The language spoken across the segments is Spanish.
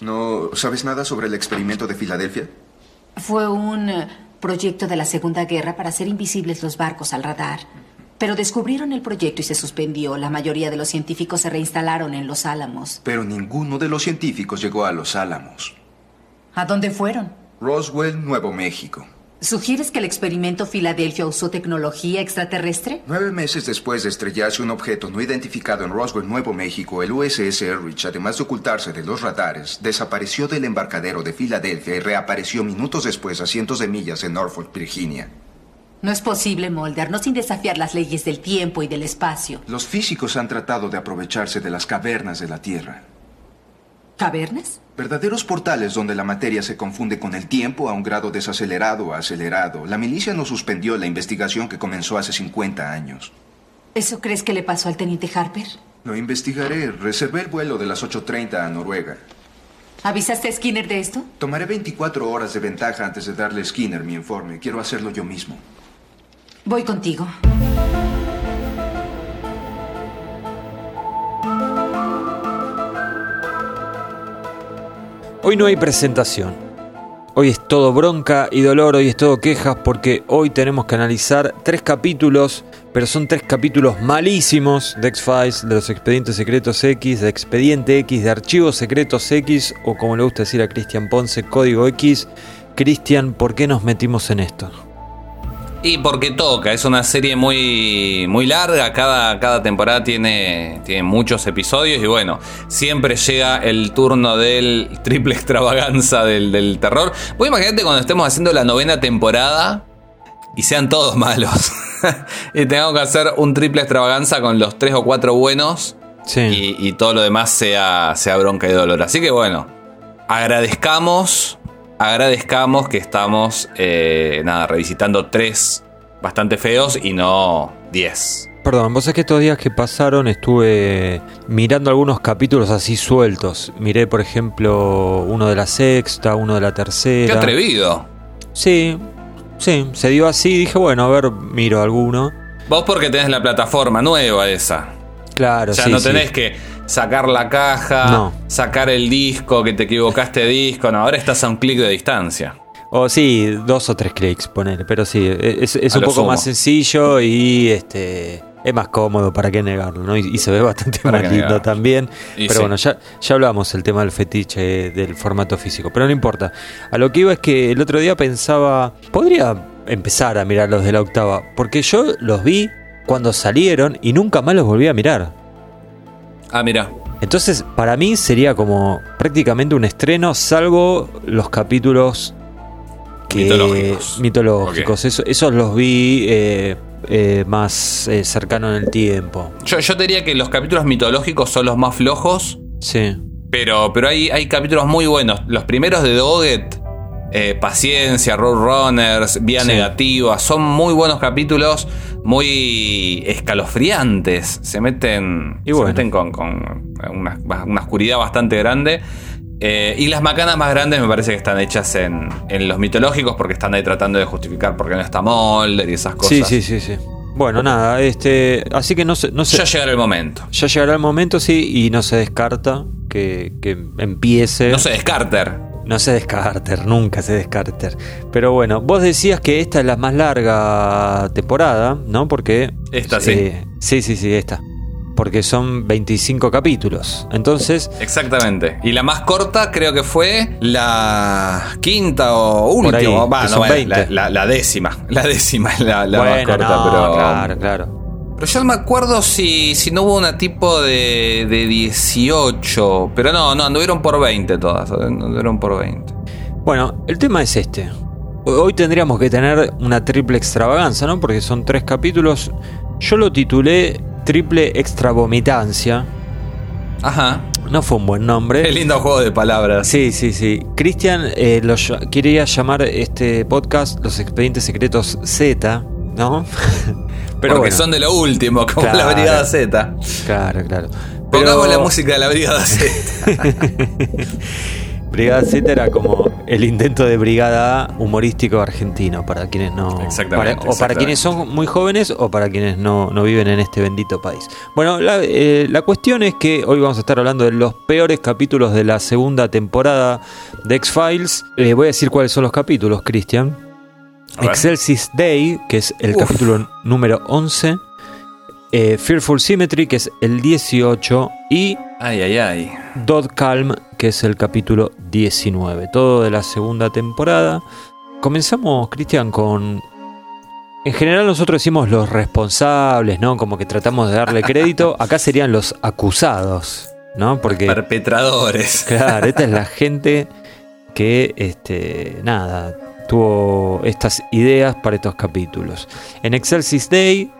¿No sabes nada sobre el experimento de Filadelfia? Fue un eh, proyecto de la Segunda Guerra para hacer invisibles los barcos al radar. Pero descubrieron el proyecto y se suspendió. La mayoría de los científicos se reinstalaron en Los Álamos. Pero ninguno de los científicos llegó a Los Álamos. ¿A dónde fueron? Roswell, Nuevo México. ¿Sugieres que el experimento Filadelfia usó tecnología extraterrestre? Nueve meses después de estrellarse un objeto no identificado en Roswell, Nuevo México, el USS Errich, además de ocultarse de los radares, desapareció del embarcadero de Filadelfia y reapareció minutos después a cientos de millas en Norfolk, Virginia. No es posible, Mulder, no sin desafiar las leyes del tiempo y del espacio. Los físicos han tratado de aprovecharse de las cavernas de la Tierra. ¿Cavernas? Verdaderos portales donde la materia se confunde con el tiempo a un grado desacelerado o acelerado. La milicia no suspendió la investigación que comenzó hace 50 años. ¿Eso crees que le pasó al teniente Harper? Lo investigaré. Reservé el vuelo de las 8.30 a Noruega. ¿Avisaste a Skinner de esto? Tomaré 24 horas de ventaja antes de darle a Skinner mi informe. Quiero hacerlo yo mismo. Voy contigo. Hoy no hay presentación. Hoy es todo bronca y dolor, hoy es todo quejas porque hoy tenemos que analizar tres capítulos, pero son tres capítulos malísimos de X-Files, de los expedientes secretos X, de expediente X, de archivos secretos X, o como le gusta decir a Cristian Ponce, código X. Cristian, ¿por qué nos metimos en esto? Y porque toca, es una serie muy, muy larga, cada, cada temporada tiene, tiene muchos episodios y bueno, siempre llega el turno del triple extravaganza del, del terror. Vos imaginate cuando estemos haciendo la novena temporada y sean todos malos y tengamos que hacer un triple extravaganza con los tres o cuatro buenos Sí. y, y todo lo demás sea, sea bronca y dolor. Así que bueno, agradezcamos, agradezcamos que estamos, eh, nada, revisitando tres bastante feos y no diez. Perdón, vos sabés que estos días que pasaron estuve mirando algunos capítulos así sueltos. Miré, por ejemplo, uno de la sexta, uno de la Qué tercera. atrevido. Sí, sí, se dio así. Dije, bueno, a ver, miro alguno. Vos porque tenés la plataforma nueva esa. Claro, O sea, sí, no sí. tenés que sacar la caja, No. sacar el disco, que te equivocaste de disco. No, ahora estás a un clic de distancia. O sí, dos o tres clics, ponele. Pero sí, es, es un poco sumo. más sencillo y este es más cómodo, ¿para qué negarlo? ¿no? Y, y se ve bastante ¿Para más lindo negarlo? también. Y pero sí. bueno, ya, ya hablamos el tema del fetiche del formato físico. Pero no importa. A lo que iba es que el otro día pensaba, podría empezar a mirar los de la octava. Porque yo los vi cuando salieron y nunca más los volví a mirar. Ah, mira. Entonces, para mí sería como prácticamente un estreno, salvo los capítulos que- Mitológicos. mitológicos. Eso- esos los vi eh, eh, más eh, cercano en el tiempo. Yo, yo te diría que los capítulos mitológicos son los más flojos, Sí. pero, pero hay, hay capítulos muy buenos. Los primeros de Doggett, eh, Paciencia, Roadrunners, Vía Sí. Negativa, son muy buenos capítulos, muy escalofriantes. Se meten, Y se bueno. meten con, con una, una oscuridad bastante grande. Eh, y las macanas más grandes me parece que están hechas en, en los mitológicos porque están ahí tratando de justificar por qué no está Mulder y esas cosas. Sí, sí, sí, sí. Bueno, nada, este, así que no se, no se- Ya llegará el momento. ya llegará el momento, sí, y no se descarta que, que empiece. No sé, Descarter. No se descarter, nunca se descarter. Pero bueno, vos decías que esta es la más larga temporada, ¿no? Porque. Esta sí. eh, sí, sí, sí, esta. Porque son 25 capítulos. Entonces, Exactamente. Y la más corta creo que fue la quinta o ahí, última. Va, no, son bueno, 20. la, la- la décima. La décima es la, la más corta, no, pero. claro, claro. Pero yo no me acuerdo si, si no hubo una tipo de, de 18. Pero no, no, anduvieron por 20 todas. Anduvieron por 20. Bueno, el tema es este. Hoy tendríamos que tener una triple extravaganza, ¿no? Porque son tres capítulos. Yo lo titulé Triple Extravomitancia. Ajá. No fue un buen nombre. Qué lindo juego de palabras. Sí, sí, sí. Cristian eh, quería llamar este podcast Los Expedientes Secretos Z, ¿no? Pero Porque bueno, son de lo último, como Claro. la Brigada Z. Claro, claro. Pongamos Pero la música de la Brigada Z. Brigada Z era como el intento de brigada A humorístico argentino, para quienes no. Exactamente, para- o para quienes son muy jóvenes o para quienes no, no viven en este bendito país. Bueno, la, eh, la cuestión es que hoy vamos a estar hablando de los peores capítulos de la segunda temporada de X-Files. Eh, voy a decir cuáles son los capítulos, Cristian. Excelsis Day, que es el Uf. capítulo número 11. eh, Fearful Symmetry, que es el 18. Y Ay, ay, ay. Dot Calm, que es el capítulo 19. Todo de la segunda temporada. Comenzamos, Cristian, con. En general, nosotros decimos los responsables, ¿no? Como que tratamos de darle crédito. Acá serían los acusados, ¿no? Porque. Perpetradores. Claro, esta es la gente que, este, nada, tuvo estas ideas para estos capítulos. En Excelsis Day,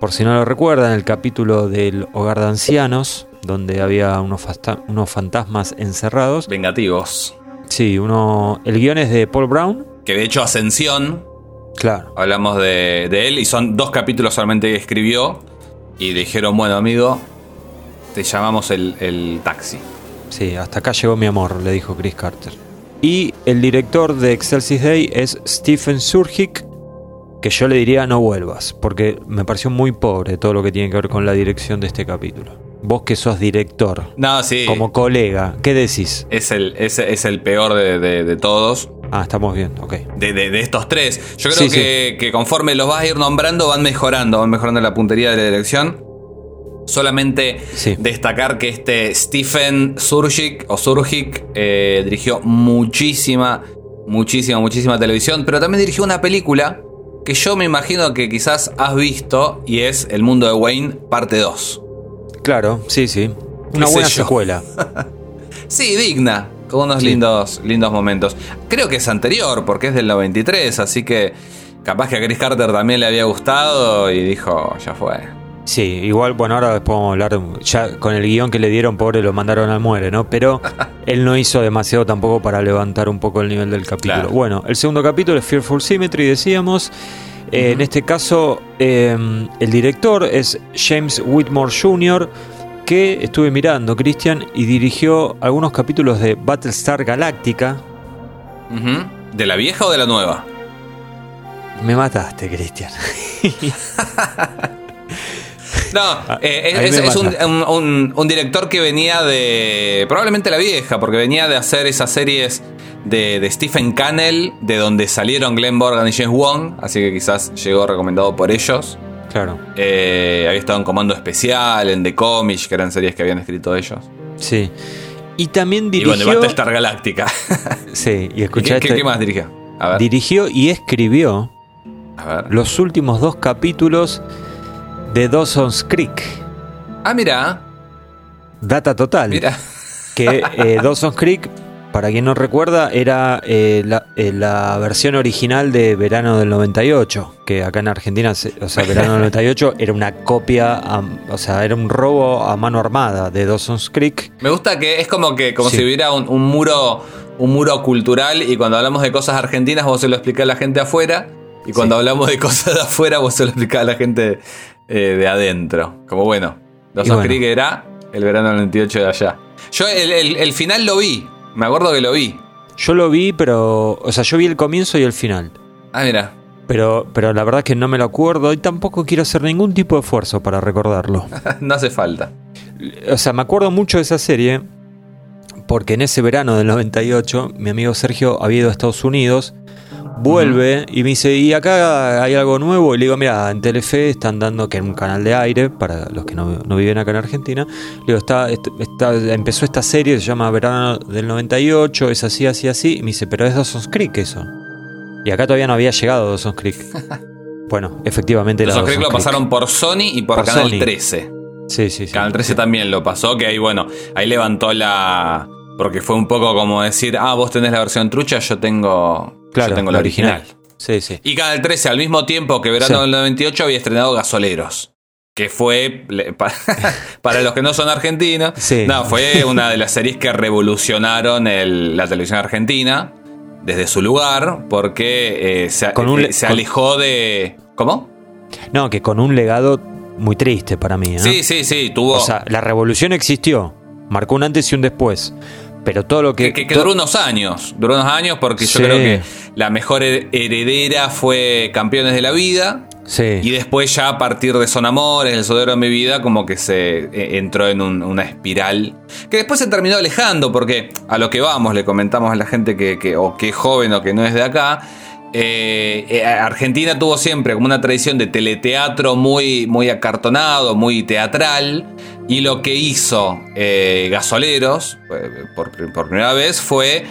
por si no lo recuerdan, el capítulo del hogar de ancianos, donde había unos, unos fantasmas encerrados. Vengativos. Sí, uno. El guion es de Paul Brown. Que de hecho Ascensión, Claro. hablamos de, de él y son dos capítulos solamente que escribió. Y dijeron, bueno amigo, te llamamos el, el taxi. Sí, hasta acá llegó mi amor, le dijo Chris Carter. Y el director de Excelsis Day es Stephen Surgic, que yo le diría no vuelvas, porque me pareció muy pobre todo lo que tiene que ver con la dirección de este capítulo. Vos que sos director, No, sí. como colega, ¿qué decís? Es el, es, es el peor de, de- de todos. Ah, estamos bien, ok. De, de- de estos tres. Yo creo Sí, que, que conforme los vas a ir nombrando, van mejorando, van mejorando la puntería de la dirección. Solamente Sí. destacar que este Stephen Surgic o Surgic eh, dirigió muchísima, muchísima, muchísima televisión, pero también dirigió una película que yo me imagino que quizás has visto y es El mundo de Wayne, parte 2. Claro, sí, sí. Una buena yo? secuela. Sí, digna, con unos Sí. lindos, lindos momentos. Creo que es anterior, porque es del 93, así que capaz que a Chris Carter también le había gustado y dijo, ya fue. Sí, igual, bueno, ahora después vamos a hablar, ya con el guion que le dieron, pobre, lo mandaron al muere, ¿no? Pero él no hizo demasiado tampoco para levantar un poco el nivel del capítulo. Claro. Bueno, el segundo capítulo es Fearful Symmetry, decíamos. Eh, En este caso, eh, el director es James Whitmore Jr., que estuve mirando, Christian, y dirigió algunos capítulos de Battlestar Galactica. Ujú. ¿De la vieja o de la nueva? Me mataste, Christian. No, eh, ahí es, un, director que venía de. Probablemente la vieja, porque venía de hacer esas series de, de Stephen Cannell, de donde salieron Glenn Morgan y James Wong, así que quizás llegó recomendado por ellos. Claro, Eh, había estado en Comando Especial, en The Comics, que eran series que habían escrito ellos. sí. Y también Y dirigió. bueno, de Battlestar Galáctica. Sí, y ¿Y escuchá ¿Qué, qué más dirigió? A ver. Dirigió y escribió a ver. los últimos dos capítulos de Dawson's Creek. Ah, mira. Data total. Mira. Que eh, Dawson's Creek, para quien no recuerda, era eh, la, eh, la versión original de Verano del 98. Que acá en Argentina, o sea, Verano del 98 era una copia, a- o sea, era un robo a mano armada de Dawson's Creek. Me gusta que es como que como Sí. si hubiera un, un muro un muro cultural y cuando hablamos de cosas argentinas vos se lo explicás a la gente afuera y cuando Sí. hablamos de cosas de afuera vos se lo explicás a la gente eh, de adentro. Como bueno, los bueno. Creek era el verano del 98 de allá. Yo el, el- el final lo vi, me acuerdo que lo vi. Yo lo vi, pero, o sea, yo vi el comienzo y el final. Ah, mira. Pero, pero la verdad es que no me lo acuerdo y tampoco quiero hacer ningún tipo de esfuerzo para recordarlo. no hace falta. O sea, me acuerdo mucho de esa serie porque en ese verano del 98 mi amigo Sergio había ido a Estados Unidos, vuelve y me dice, ¿y acá hay algo nuevo? Y le digo, mira, en Telefe están dando, que es un canal de aire, para los que no, no viven acá en Argentina, le digo, está, est- está- empezó esta serie, se llama Verano del 98, es así, así, así, y me dice, pero es Dawson's Creek eso. Y acá todavía no había llegado Dawson's Creek. Bueno, efectivamente Los Creek Dawson's lo pasaron por Sony y por, Por Canal Sony. 13. Sí, sí, sí. Canal 13 también lo pasó, que ahí, bueno, ahí levantó la. Porque fue un poco como decir, ah, vos tenés la versión trucha, yo tengo, Claro, yo tengo la original. Sí, sí. Y Canal 13, al mismo tiempo que verano Sí. del 98, había estrenado Gasoleros. Que fue, para los que no son argentinos, Sí. no, fue una de las series que revolucionaron el- la televisión argentina desde su lugar, porque eh, se, Con un le- eh, se con- alejó de... ¿Cómo? No, que con un legado muy triste para mí. ¿eh? Sí, sí, sí, tuvo... O sea, la revolución existió, marcó un antes y un después. Pero todo lo que. Que, que duró unos años. Duró unos años porque yo creo que la mejor her- heredera fue Campeones de la Vida. Sí. Y después ya a partir de Son Amores, El Sodero de mi vida, como que se eh, entró en un- una espiral. Que después se terminó alejando, porque a lo que vamos, le comentamos a la gente que, que- o que es joven o que no es de acá. Eh, eh, Argentina tuvo siempre como una tradición de teleteatro muy, muy acartonado, muy teatral. Y lo que hizo eh, Gasoleros, por, por primera vez, fue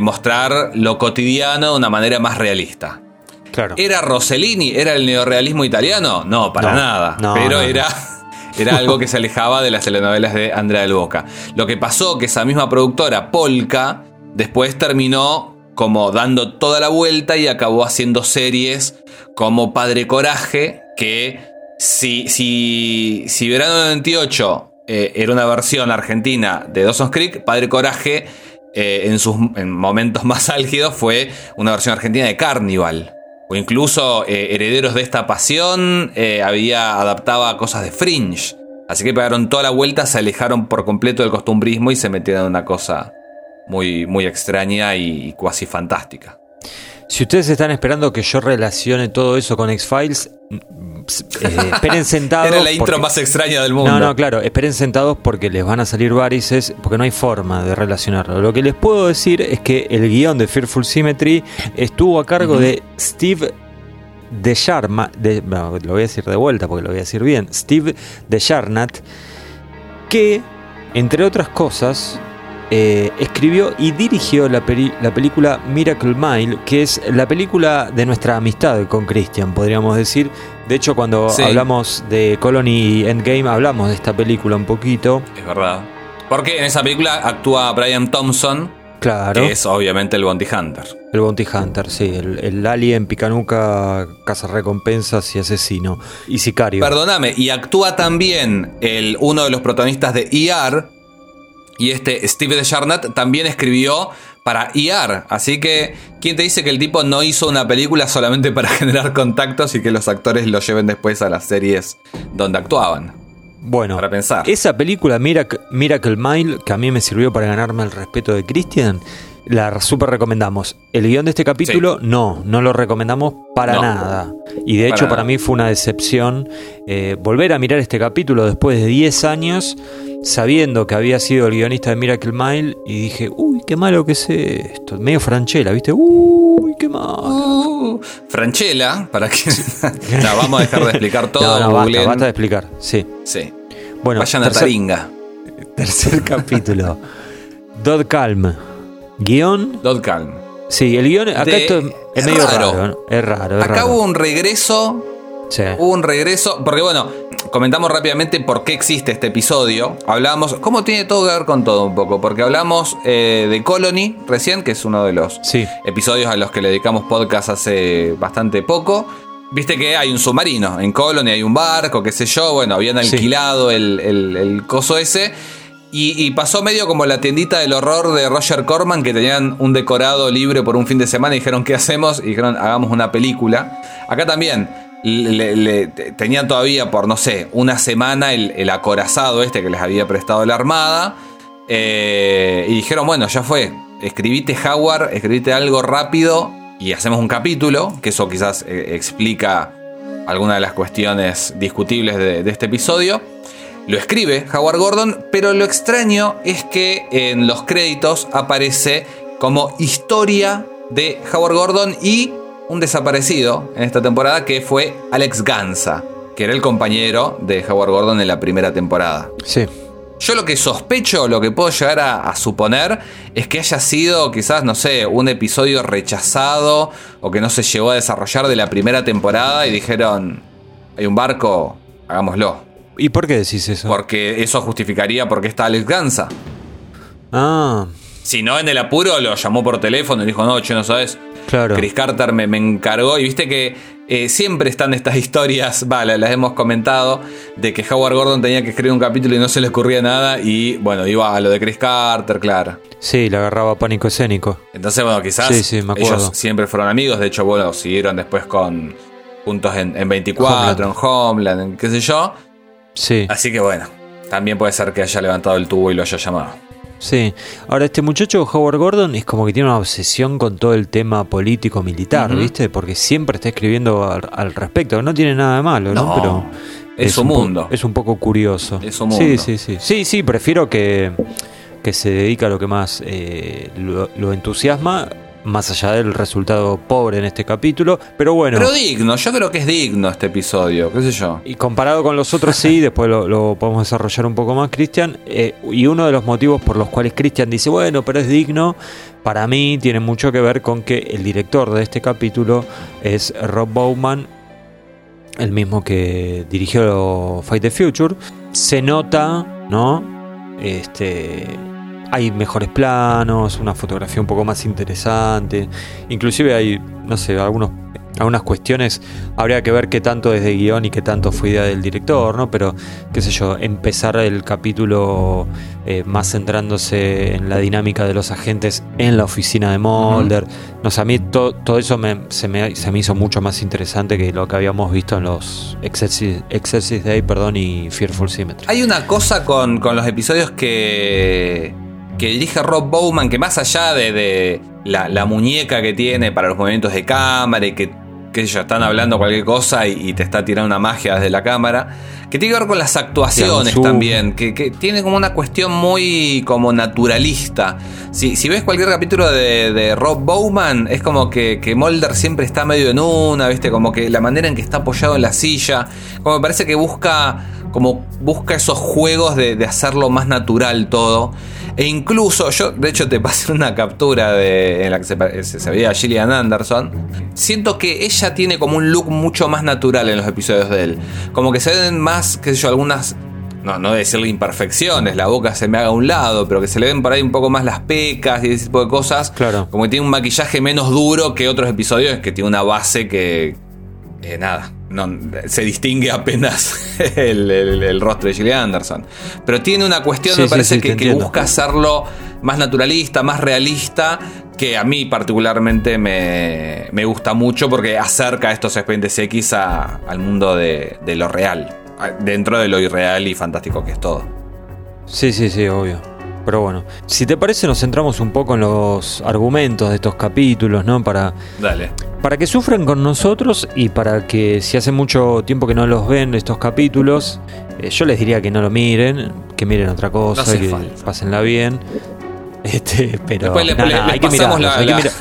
mostrar lo cotidiano de una manera más realista. Claro. ¿Era Rossellini? ¿Era el neorrealismo italiano? No, para No, nada. no, Pero no. era, era algo que se alejaba de las telenovelas de Andrea del Boca. Lo que pasó que esa misma productora, Polka, después terminó como dando toda la vuelta y acabó haciendo series como Padre Coraje, que si, si, si Verano 98 eh, era una versión argentina de Dawson's Creek, Padre Coraje eh, en sus en momentos más álgidos fue una versión argentina de Carnival. O incluso eh, Herederos de esta pasión había adaptaba cosas de Fringe. Así que pegaron toda la vuelta, se alejaron por completo del costumbrismo y se metieron en una cosa muy, muy extraña y, cuasi fantástica. Si ustedes están esperando que yo relacione todo eso con X-Files, mm, eh, esperen sentados. Era la intro más extraña del mundo. No, no, claro, esperen sentados porque les van a salir varices, porque no hay forma de relacionarlo. Lo que les puedo decir es que el guion de Fearful Symmetry estuvo a cargo de Steve de bueno, lo voy a decir de vuelta porque lo voy a decir bien, Steve de Sharnat, que, entre otras cosas, eh, escribió y dirigió la, peli- la película Miracle Mile, que es la película de nuestra amistad con Christian, podríamos decir. De hecho, cuando Sí. hablamos de Colony Endgame, hablamos de esta película un poquito. Es verdad. Porque en esa película actúa Brian Thompson, Claro, que es obviamente el Bounty Hunter. el Bounty Hunter, sí, el, el alien picanuca, caza recompensas y asesino. Y sicario. Perdóname, y actúa también el, uno de los protagonistas de ER. Y este Steve de Charnat también escribió para ER. Así que, ¿quién te dice que el tipo no hizo una película solamente para generar contactos y que los actores lo lleven después a las series donde actuaban? Bueno, Para pensar. esa película Miracle, Miracle Mile, que a mí me sirvió para ganarme el respeto de Christian, la super recomendamos. El guion de este capítulo, no, no lo recomendamos para No. nada. Y de Para hecho, para mí fue una decepción eh, volver a mirar este capítulo después de 10 años, sabiendo que había sido el guionista de Miracle Mile, y dije, uy, qué malo que es esto. Medio franchela, ¿viste? Uy, qué malo. Uh, Franchella, para que. no, vamos a dejar de explicar todo. no, no, basta, de explicar. Sí. Sí. Bueno, Vayan a Taringa. Tercer capítulo. Dodd Calm. Guión. Dot Calm. Sí, el guion. Acá De- esto es, es medio raro. raro. ¿no? Es raro, es Acá raro. hubo un regreso Sí. Hubo un regreso, porque bueno, comentamos rápidamente por qué existe este episodio. Hablamos, ¿cómo tiene todo que ver con todo un poco? Porque hablamos eh, de Colony recién, que es uno de los Sí. episodios a los que le dedicamos podcast hace bastante poco. Viste que hay un submarino en Colony, hay un barco, qué sé yo. Bueno, habían Sí. alquilado el, el- el coso ese. Y, y pasó medio como la tiendita del horror de Roger Corman, que tenían un decorado libre por un fin de semana y dijeron, ¿qué hacemos? Y dijeron, hagamos una película. Acá también le- le- te- tenían todavía por, no sé, una semana el, el acorazado este que les había prestado la Armada. Eh, y dijeron, bueno, ya fue. Escribite Howard, escribite algo rápido y hacemos un capítulo, que eso quizás eh, explica alguna de las cuestiones discutibles de, de este episodio. Lo escribe Howard Gordon, pero lo extraño es que en los créditos aparece como historia de Howard Gordon y un desaparecido en esta temporada que fue Alex Gansa, que era el compañero de Howard Gordon en la primera temporada. Sí. Yo lo que sospecho, lo que puedo llegar a, a suponer, es que haya sido quizás, no sé, un episodio rechazado o que no se llegó a desarrollar de la primera temporada y dijeron, hay un barco, hagámoslo. ¿Y por qué decís eso? Porque eso justificaría por qué está Alex Gansa. Ah, Si no, en el apuro lo llamó por teléfono y dijo, no, che, no sabes. Claro. Chris Carter me, me encargó y viste que eh, siempre están estas historias, vale, las hemos comentado, de que Howard Gordon tenía que escribir un capítulo y no se le ocurría nada y bueno, iba a lo de Chris Carter, claro. Sí, le agarraba pánico escénico. Entonces, bueno, quizás Sí, sí, me ellos siempre fueron amigos, de hecho, bueno, siguieron después con juntos en, en 24, en Homeland, en qué sé yo. Sí. Así que bueno, también puede ser que haya levantado el tubo y lo haya llamado. Sí. Ahora, este muchacho Howard Gordon es como que tiene una obsesión con todo el tema político-militar, ¿viste? Porque siempre está escribiendo al, respecto. No tiene nada de malo, ¿no? Pero es, su mundo. Es un poco curioso. Es su mundo. Sí, sí, sí. Sí, sí, prefiero que, que se dedica a lo que más eh, lo entusiasma más allá del resultado pobre en este capítulo, pero bueno. Pero digno, yo creo que es digno este episodio, qué sé yo. Y comparado con los otros sí, después lo, podemos desarrollar un poco más, Cristian. Eh, y uno de los motivos por los cuales Cristian dice, bueno, pero es digno, para mí tiene mucho que ver con que el director de este capítulo es Rob Bowman, el mismo que dirigió Fight the Future. Se nota, ¿no? Este hay mejores planos, una fotografía un poco más interesante. Inclusive hay, no sé, algunos, algunas cuestiones. Habría que ver qué tanto es de guion y qué tanto fue idea del director, ¿no? Pero, qué sé yo, empezar el capítulo eh, más centrándose en la dinámica de los agentes en la oficina de Mulder. No sé, a mí todo eso se, me, se me hizo mucho más interesante que lo que habíamos visto en los Exercise, Day perdón, y Fearful Symmetry. Hay una cosa con, con los episodios que que dirige Rob Bowman, que más allá de, la, muñeca que tiene para los movimientos de cámara y que, que ellos están hablando cualquier cosa y, te está tirando una magia desde la cámara, que tiene que ver con las actuaciones también, que, tiene como una cuestión muy como naturalista. Si, si ves cualquier capítulo de, Rob Bowman, es como que, que Mulder siempre está medio en una, ¿viste? Como que la manera en que está apoyado en la silla, como me parece que busca como busca esos juegos de, de hacerlo más natural todo. E incluso, yo de hecho te pasé una captura de, en la que se, veía a Gillian Anderson. Siento que ella tiene como un look mucho más natural en los episodios de él. Como que se ven más, qué sé yo, algunas no, no decirle imperfecciones, la boca se me haga a un lado, pero que se le ven por ahí un poco más las pecas y ese tipo de cosas. Claro. Como que tiene un maquillaje menos duro que otros episodios que tiene una base que. Eh, nada no, se distingue apenas el, rostro de Gillian Anderson. Pero tiene una cuestión, me parece, que, busca hacerlo más naturalista, más realista, que a mí particularmente me, gusta mucho porque acerca estos expedientes X al mundo de, de lo real, dentro de lo irreal y fantástico que es todo. Sí, sí, sí, obvio. Pero bueno, si te parece nos centramos un poco en los argumentos de estos capítulos, ¿no? Para, Dale. para que sufran con nosotros y para que si hace mucho tiempo que no los ven estos capítulos, eh, yo les diría que no lo miren, que miren otra cosa, que pásenla bien. Este, pero Después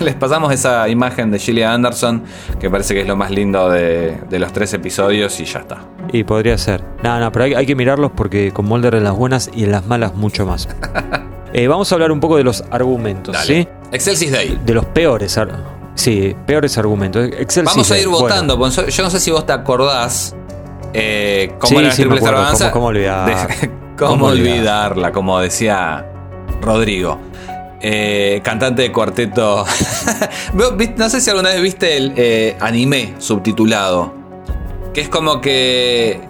les, pasamos esa imagen de Gillian Anderson, que parece que es lo más lindo de, los tres episodios y ya está. Y podría ser. No, no, pero hay, que mirarlos porque con Mulder en las buenas y en las malas mucho más. Eh, vamos a hablar un poco de los argumentos, ¿sí? Excelsis Day. De los peores Sí, peores argumentos. Vamos a ir votando. Yo no sé si vos te acordás eh, cómo era Triple ¿Cómo, cómo, olvidar? ¿Cómo, olvidarla? Como decía Rodrigo. Eh, cantante de cuarteto. no sé si alguna vez viste el anime subtitulado. Que es como que.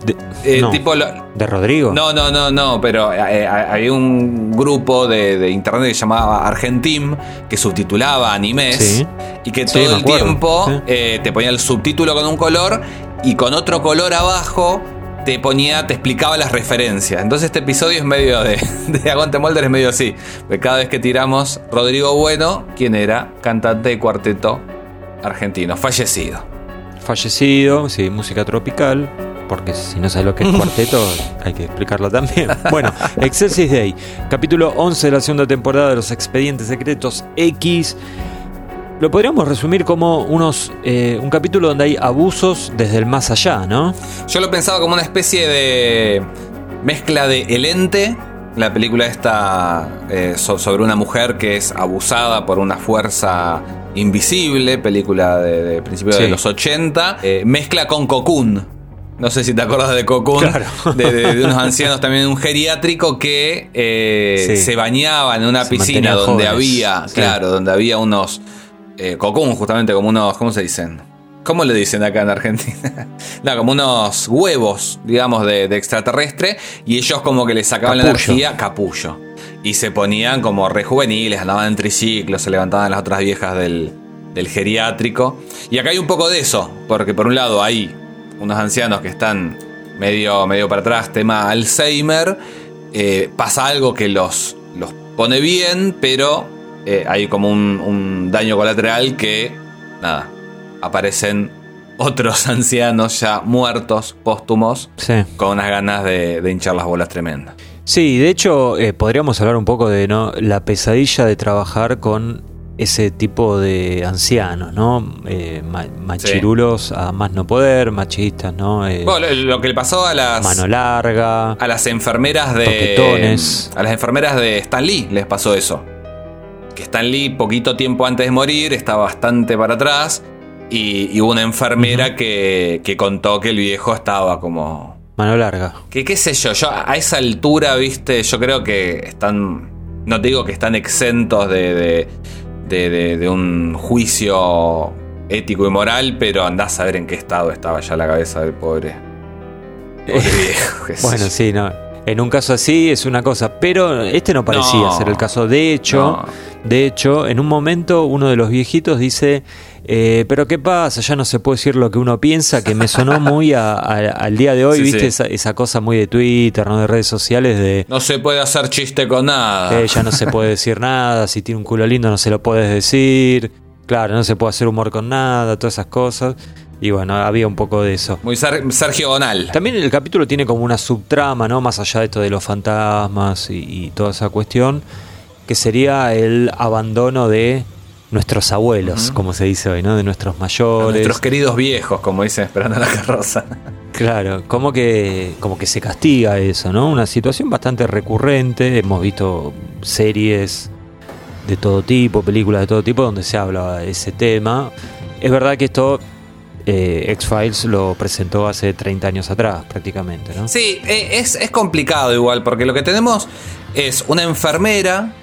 Eh, tipo ¿De Rodrigo? No, no, no, no, pero había un grupo de, internet que se llamaba Argentim que subtitulaba animes y que todo el tiempo te ponía el subtítulo con un color y con otro color abajo te ponía, te explicaba las referencias. Entonces este episodio es medio de, de Aguante Molder, es medio así. De cada vez que tiramos Rodrigo Bueno, quien era cantante de cuarteto argentino, fallecido. Fallecido, sí, música tropical. Porque si no sabes lo que es cuarteto, hay que explicarlo también. Bueno, Excelsis Day, capítulo 11 de la segunda temporada de los Expedientes Secretos X lo podríamos resumir como unos eh, un capítulo donde hay abusos desde el más allá, ¿no? Yo lo pensaba como una especie de mezcla de El Ente, la película esta eh, sobre una mujer que es abusada por una fuerza invisible, película de, principios de los 80, eh, mezcla con Cocoon. No sé si te acuerdas de Cocoon, de, unos ancianos también, un geriátrico que se bañaba en una piscina donde había, claro, donde había unos eh, justamente como unos, ¿cómo se dicen? ¿Cómo le dicen acá en Argentina? no, como unos huevos, digamos, de, extraterrestre. Y ellos como que le sacaban la energía, capullo. Y se ponían como rejuveniles, andaban en triciclos, se levantaban las otras viejas del, del geriátrico. Y acá hay un poco de eso, porque por un lado hay unos ancianos que están medio, medio para atrás, tema Alzheimer. eh, pasa algo que los, los pone bien, pero eh, hay como un, un daño colateral que, nada, aparecen otros ancianos ya muertos, póstumos, Sí. con unas ganas de, de hinchar las bolas tremendas. Sí, de hecho, eh, podríamos hablar un poco de ¿no? la pesadilla de trabajar con ese tipo de ancianos, ¿no? Eh, ma- machirulos a más no poder, machistas, ¿no? Eh, Bueno, lo, que le pasó a las, mano larga. a las enfermeras de. Toquetones. A las enfermeras de Stan Lee les pasó eso. Que Stan Lee, poquito tiempo antes de morir, estaba bastante para atrás. Y, y hubo una enfermera que, que contó que el viejo estaba como. Mano larga. Que qué sé yo, yo a esa altura, viste, yo creo que están. No te digo que están exentos de, de, de- de- de un juicio ético y moral, pero andás a ver en qué estado estaba ya la cabeza del pobre. Pobre viejo. qué sé Bueno, sí, no. En un caso así es una cosa, pero este no parecía No. ser el caso. De hecho, No. de hecho, en un momento uno de los viejitos dice, eh, pero ¿qué pasa? Ya no se puede decir lo que uno piensa, que me sonó muy a- a- al día de hoy, Sí, ¿viste? sí. Esa, esa cosa muy de Twitter, ¿no? De redes sociales, de No se puede hacer chiste con nada. eh, ya no se puede decir nada, si tiene un culo lindo no se lo puedes decir, claro, no se puede hacer humor con nada, todas esas cosas. Y bueno, había un poco de eso. Muy Ser- Sergio Gonal. También el capítulo tiene como una subtrama, ¿no? Más allá de esto de los fantasmas y, y toda esa cuestión, que sería el abandono de nuestros abuelos, como se dice hoy, ¿no? De nuestros A mayores. nuestros queridos viejos, como dicen esperando la carroza. Claro, como que, como que se castiga eso, ¿no? Una situación bastante recurrente. Hemos visto series de todo tipo, películas de todo tipo, donde se habla de ese tema. Es verdad que esto eh, X-Files lo presentó hace 30 años atrás, prácticamente, ¿no? Sí, eh, es, es complicado igual, porque lo que tenemos es una enfermera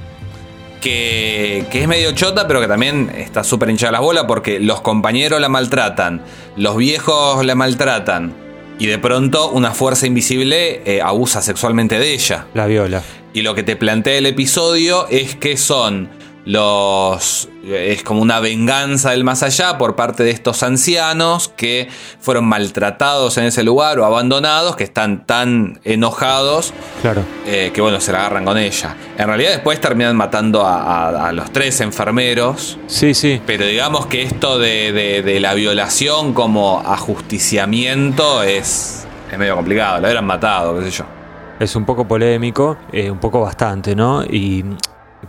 que, que es medio chota, pero que también está súper hinchada las bolas porque los compañeros la maltratan, los viejos la maltratan, y de pronto una fuerza invisible eh, abusa sexualmente de ella. La viola. Y lo que te plantea el episodio es que son los. Es como una venganza del más allá por parte de estos ancianos que fueron maltratados en ese lugar o abandonados, que están tan enojados Claro. eh, que, bueno, se la agarran con ella. En realidad, después terminan matando a, a- a los tres enfermeros. Sí, sí. Pero digamos que esto de, de- de la violación como ajusticiamiento es, es medio complicado. Lo hubieran matado, qué sé yo. Es un poco polémico, eh, un poco bastante, ¿no? Y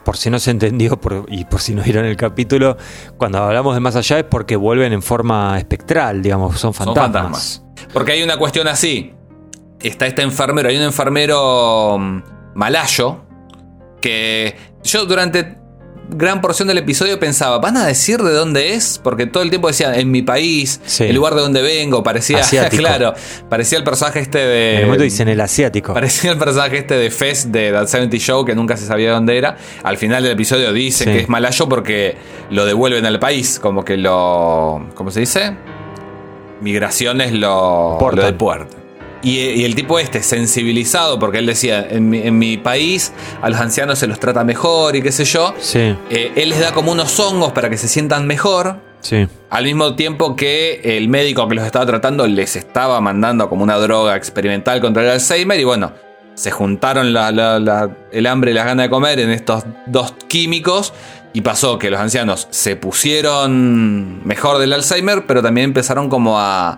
por si no se entendió por- y por si no vieron el capítulo, cuando hablamos de más allá es porque vuelven en forma espectral, digamos, son Son fantasmas. fantasmas. Porque hay una cuestión así. Está este enfermero, hay un enfermero mm, malayo que yo durante gran porción del episodio pensaba, ¿van a decir de dónde es? Porque todo el tiempo decían, en mi país, Sí. el lugar de donde vengo, parecía, Asiático. claro, parecía el personaje este de... En el momento dicen el asiático. Parecía el personaje este de Fest de That 70 Show que nunca se sabía dónde era. Al final del episodio dicen Sí. que es malayo porque lo devuelven al país, como que lo. ¿Cómo se dice? Migraciones lo, Portan. lo deportan. Y, y el tipo este, sensibilizado, porque él decía, en mi, en mi país a los ancianos se los trata mejor y qué sé yo, Sí, eh, él les da como unos hongos para que se sientan mejor. sí. Al mismo tiempo que el médico que los estaba tratando les estaba mandando como una droga experimental contra el Alzheimer y bueno, se juntaron la- la- la- el hambre y las ganas de comer en estos dos químicos y pasó que los ancianos se pusieron mejor del Alzheimer, pero también empezaron como a,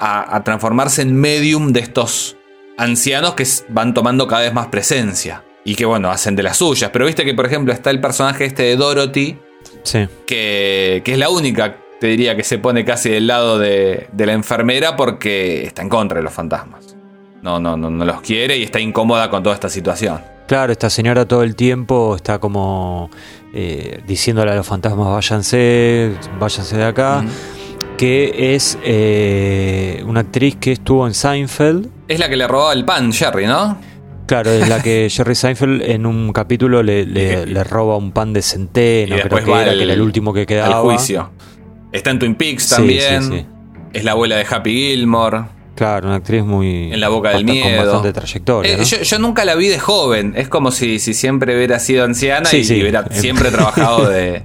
a- a transformarse en medium de estos ancianos que van tomando cada vez más presencia. Y que bueno, hacen de las suyas. Pero viste que por ejemplo está el personaje este de Dorothy, Sí, que, que es la única, te diría, que se pone casi del lado de, de la enfermera porque está en contra de los fantasmas. No, no, no, no los quiere y está incómoda con toda esta situación. claro, esta señora todo el tiempo está como eh, diciéndole a los fantasmas, váyanse, váyanse de acá. Que es eh, una actriz que estuvo en Seinfeld. Es la que le robaba el pan, Jerry, ¿no? Claro, es la que Jerry Seinfeld en un capítulo le, le- roba un pan de centeno, creo que era, al- que era el último que quedaba. Al juicio. Está en Twin Peaks también. sí, sí. Es la abuela de Happy Gilmore. Claro, una actriz muy. En la boca del miedo. Con bastante trayectoria. Eh, ¿no? yo, yo nunca la vi de joven. Es como si, si siempre hubiera sido anciana y hubiera siempre trabajado de,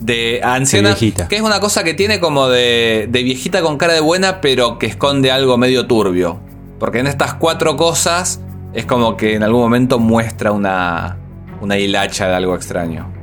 de anciana. De. Que es una cosa que tiene como de, de viejita con cara de buena, pero que esconde algo medio turbio. Porque en estas cuatro cosas es como que en algún momento muestra una, una hilacha de algo extraño.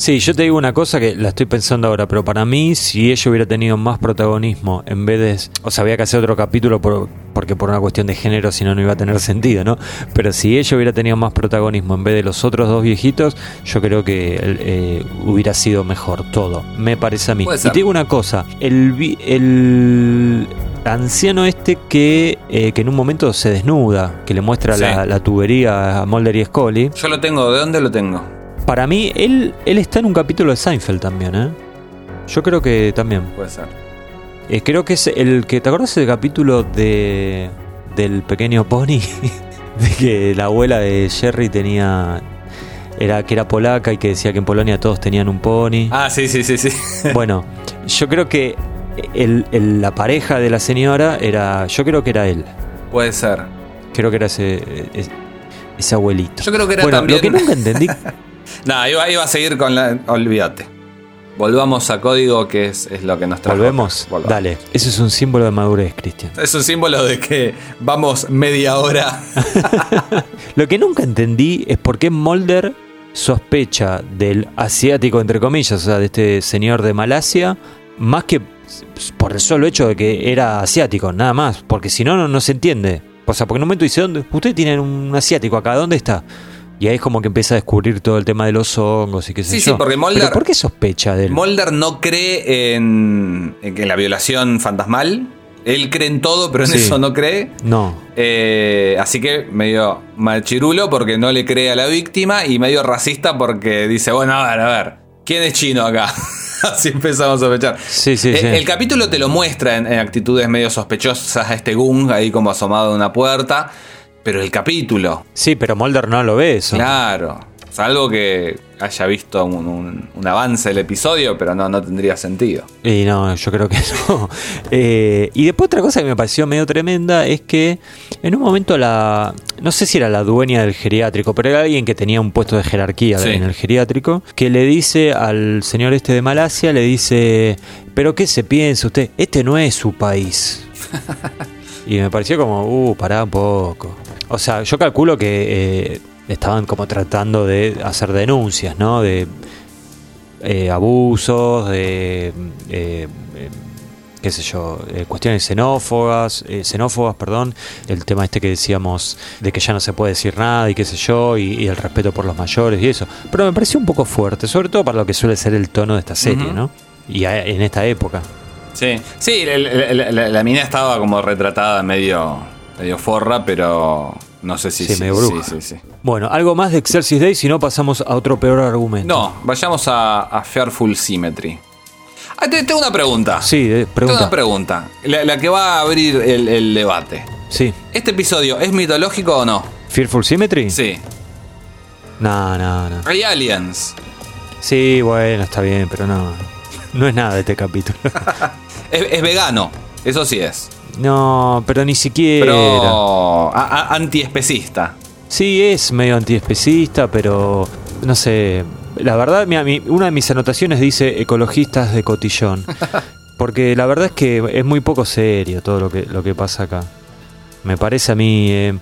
Sí, yo te digo una cosa que la estoy pensando ahora, pero para mí, si ella hubiera tenido más protagonismo en vez de. O sea, había que hacer otro capítulo por, porque por una cuestión de género, si no, no iba a tener sentido, ¿no? Pero si ella hubiera tenido más protagonismo en vez de los otros dos viejitos, yo creo que eh, hubiera sido mejor todo. Me parece a mí. Y te digo una cosa: el, el anciano este que, eh, que en un momento se desnuda, que le muestra Sí. la, la tubería a Mulder y Scully. Yo lo tengo, ¿de dónde lo tengo? Para mí, él, él está en un capítulo de Seinfeld también, ¿eh? Yo creo que también. Puede ser. Eh, creo que es el que. ¿Te acuerdas del capítulo de. del pequeño pony? de que la abuela de Jerry tenía. Era que era polaca y que decía que en Polonia todos tenían un pony. Ah, sí, sí, sí, sí. Bueno, yo creo que el- el- la pareja de la señora era. Yo creo que era él. Puede ser. Creo que era ese. ese, ese abuelito. Yo creo que era bueno, también- Lo que nunca entendí. Nada, iba, iba a seguir con la. Olvídate. Volvamos a código, que es, es lo que nos trae. ¿Volvemos? Dale. Eso es un símbolo de madurez, Cristian. Es un símbolo de que vamos media hora. Lo que nunca entendí es por qué Mulder sospecha del asiático, entre comillas, o sea, de este señor de Malasia, más que por el solo hecho de que era asiático, nada más, porque si no, no, no se entiende. O sea, porque en un momento dice, ¿dónde? Ustedes tienen un asiático acá, ¿dónde está? Y ahí es como que empieza a descubrir todo el tema de los hongos y qué sé Sí, yo. sí, porque Mulder- ¿Pero por qué sospecha de él? Mulder no cree en, en la violación fantasmal. Él cree en todo, pero en Sí. eso no cree. No. Eh, así que medio machirulo porque no le cree a la víctima y medio racista porque dice, bueno, a ver, a ver, ¿quién es chino acá? así empezamos a sospechar. Sí, sí, Eh, sí. El capítulo te lo muestra en, en actitudes medio sospechosas a este Gung ahí como asomado en una puerta, pero el capítulo, Sí, pero Mulder no lo ve eso. claro, salvo que haya visto un, un- un avance del episodio, pero no, no tendría sentido. Y no, yo creo que no. Eh, y después otra cosa que me pareció medio tremenda es que en un momento la... No sé si era la dueña del geriátrico, pero era alguien que tenía un puesto de jerarquía Sí. en el geriátrico, que le dice al señor este de Malasia, le dice, pero ¿qué se piensa usted? Este no es su país. y me pareció como, uh, pará un poco. O sea, yo calculo que eh, estaban como tratando de hacer denuncias, ¿no? De eh, abusos, de, eh, eh, qué sé yo, eh, cuestiones xenófobas, eh, xenófobas, perdón, el tema este que decíamos de que ya no se puede decir nada y qué sé yo, y, y el respeto por los mayores y eso. Pero me pareció un poco fuerte, sobre todo para lo que suele ser el tono de esta serie. ¿no? Y a- en esta época. Sí, sí, el- el- el- la, la mina estaba como retratada medio, medio forra, pero no sé si... Sí, bruja. sí, sí, sí. Bueno, algo más de Excelsis Day, si no pasamos a otro peor argumento. No, vayamos a, a Fearful Symmetry. Ah, te- tengo una pregunta. Sí, eh, Tengo pregunta. una pregunta. La, la que va a abrir el, el debate. Sí. ¿Este episodio es mitológico o no? ¿Fearful Symmetry? Sí. No, no, no. Hay aliens. Sí, bueno, está bien, pero no. No es nada de este capítulo. Es, es vegano. Eso sí es. No, pero ni siquiera. Pero antiespecista. Sí, es medio antiespecista, pero no sé. La verdad, mira, mi- una de mis anotaciones dice ecologistas de cotillón. Porque la verdad es que es muy poco serio todo lo que, lo que pasa acá. Me parece a mí. eh,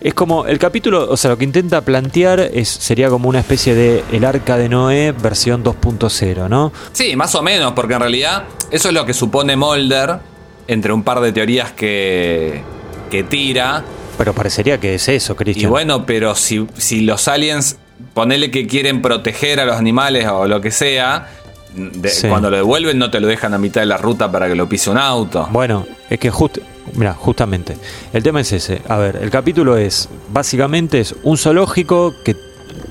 es como el capítulo, o sea, lo que intenta plantear es, sería como una especie de El Arca de Noé versión 2.0, ¿no? Sí, más o menos, porque en realidad eso es lo que supone Mulder entre un par de teorías que, que tira. Pero parecería que es eso, Y Cristian. bueno, pero si, si los aliens, ponele que quieren proteger a los animales o lo que sea, de- Sí. cuando lo devuelven no te lo dejan a mitad de la ruta para que lo pise un auto. Bueno, es que just, mira, justamente, el tema es ese. A ver, el capítulo es, básicamente es un zoológico que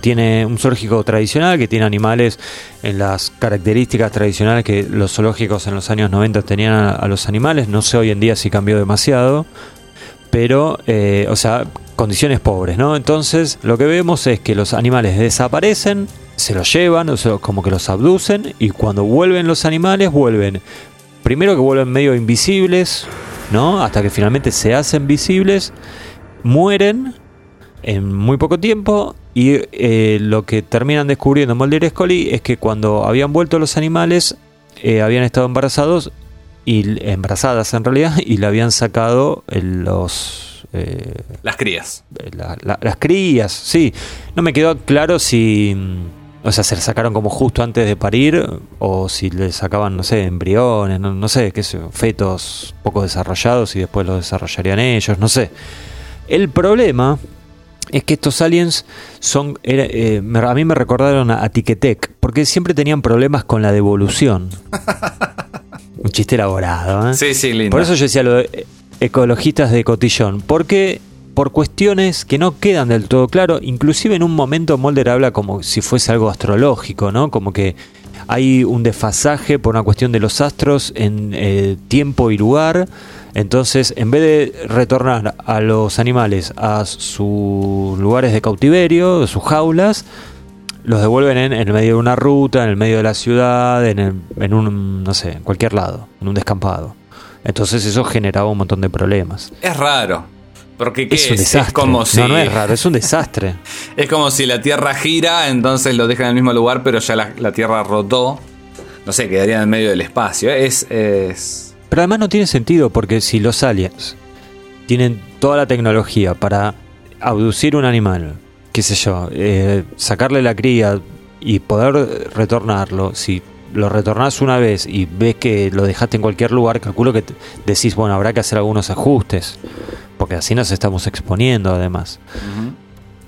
tiene un zoológico tradicional que tiene animales en las características tradicionales que los zoológicos en los años 90 tenían a, los animales. No sé hoy en día si cambió demasiado, pero, eh, o sea, condiciones pobres, ¿no? Entonces, lo que vemos es que los animales desaparecen, se los llevan, o sea, como que los abducen, y cuando vuelven los animales, vuelven primero que vuelven medio invisibles, ¿no? Hasta que finalmente se hacen visibles, mueren en muy poco tiempo y eh, lo que terminan descubriendo Mulder y Scully es que cuando habían vuelto los animales eh, habían estado embarazados y embarazadas en realidad y le habían sacado el- los eh, Las crías. eh, la- la- las crías, sí. No me quedó claro si, mm, o sea, se le sacaron como justo antes de parir o si le sacaban, no sé, embriones, no, no sé, qué sé fetos poco desarrollados y después los desarrollarían ellos, no sé. El problema es que estos aliens son, era- eh, a mí me recordaron a, a Ticketek, porque siempre tenían problemas con la devolución. Un chiste elaborado, ¿eh? Sí, sí, lindo. Por eso yo decía lo de ecologistas de cotillón, porque por cuestiones que no quedan del todo claro, inclusive en un momento Mulder habla como si fuese algo astrológico, ¿no? Como que hay un desfasaje por una cuestión de los astros en eh, tiempo y lugar. Entonces, en vez de retornar a los animales a sus lugares de cautiverio, sus jaulas, los devuelven en, en el medio de una ruta, en el medio de la ciudad, en, el- en un, no sé, en cualquier lado, en un descampado. Entonces eso generaba un montón de problemas. Es raro. Porque ¿qué Es un es? desastre. Es como si. No, no es raro, es un desastre. Es como si la Tierra gira, entonces lo dejan en el mismo lugar, pero ya la, la Tierra rotó. No sé, quedaría en el medio del espacio. Es. es... Pero además no tiene sentido porque si los aliens tienen toda la tecnología para abducir un animal, qué sé yo, eh, sacarle la cría y poder retornarlo, si lo retornás una vez y ves que lo dejaste en cualquier lugar, calculo que decís, bueno, habrá que hacer algunos ajustes, porque así nos estamos exponiendo además.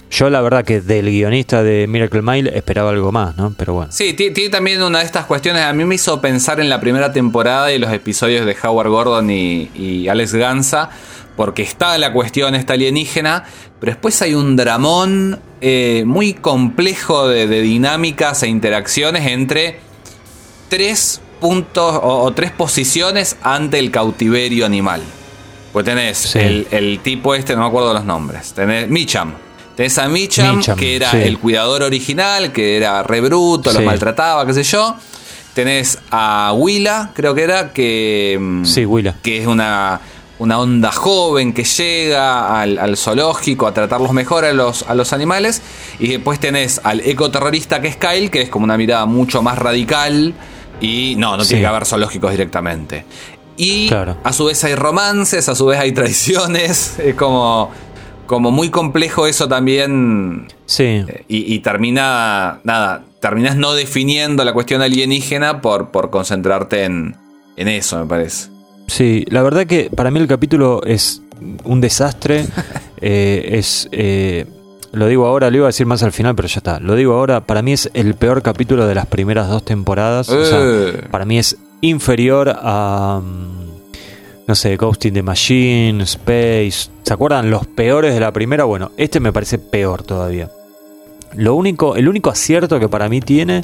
Yo la verdad que del guionista de Miracle Mile esperaba algo más, ¿no? Pero bueno. Sí, ti- tiene también una de estas cuestiones. A mí me hizo pensar en la primera temporada y los episodios de Howard Gordon y, y Alex Gansa. Porque está la cuestión esta alienígena, pero después hay un dramón eh, muy complejo de, de dinámicas e interacciones entre tres puntos o, o tres posiciones ante el cautiverio animal. Pues tenés Sí. el, el tipo este, no me acuerdo los nombres. Tenés Micham. Tenés a Micham, que era sí. el cuidador original, que era re bruto, lo Sí. maltrataba, qué sé yo. Tenés a Willa, creo que era, que, mm, Sí, Willa. que es una, una onda joven que llega al, al zoológico a tratarlos mejor a los, a los animales. Y después tenés al ecoterrorista que es Kyle, que es como una mirada mucho más radical. Y no, no Sí. tiene que haber zoológicos directamente. Y Claro. a su vez hay romances, a su vez hay traiciones. Es como, como muy complejo eso también. Sí. Eh, Y, y termina, nada, terminas no definiendo la cuestión alienígena por, por concentrarte en, en eso, me parece. Sí, la verdad que para mí el capítulo es un desastre. Eh, es. eh, lo digo ahora, lo iba a decir más al final, pero ya está. Lo digo ahora, para mí es el peor capítulo de las primeras dos temporadas. O sea, para mí es inferior a. mm, No sé, Ghost in the Machine, Space. ¿Se acuerdan los peores de la primera? Bueno, este me parece peor todavía. Lo único, el único acierto que para mí tiene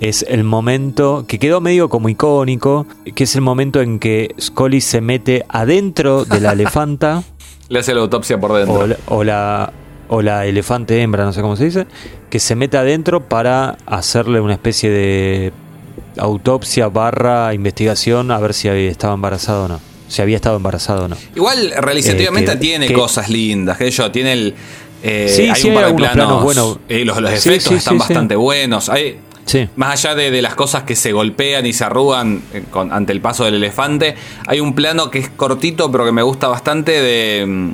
es el momento que quedó medio como icónico, que es el momento en que Scully se mete adentro de la elefanta Le hace la autopsia por dentro. o la, o la o la elefante hembra, no sé cómo se dice, que se mete adentro para hacerle una especie de autopsia barra investigación a ver si estaba embarazado o no, si había estado embarazado o no. Igual, realizativamente Eh, que- tiene que- cosas lindas. Que yo, tiene el. eh, Sí, hay sí, un hay par de algunos planos. planos buenos. eh, los, los efectos sí, están bastante buenos. Hay. Más allá de, de las cosas que se golpean y se arrugan eh, con- ante el paso del elefante, hay un plano que es cortito pero que me gusta bastante de... mm,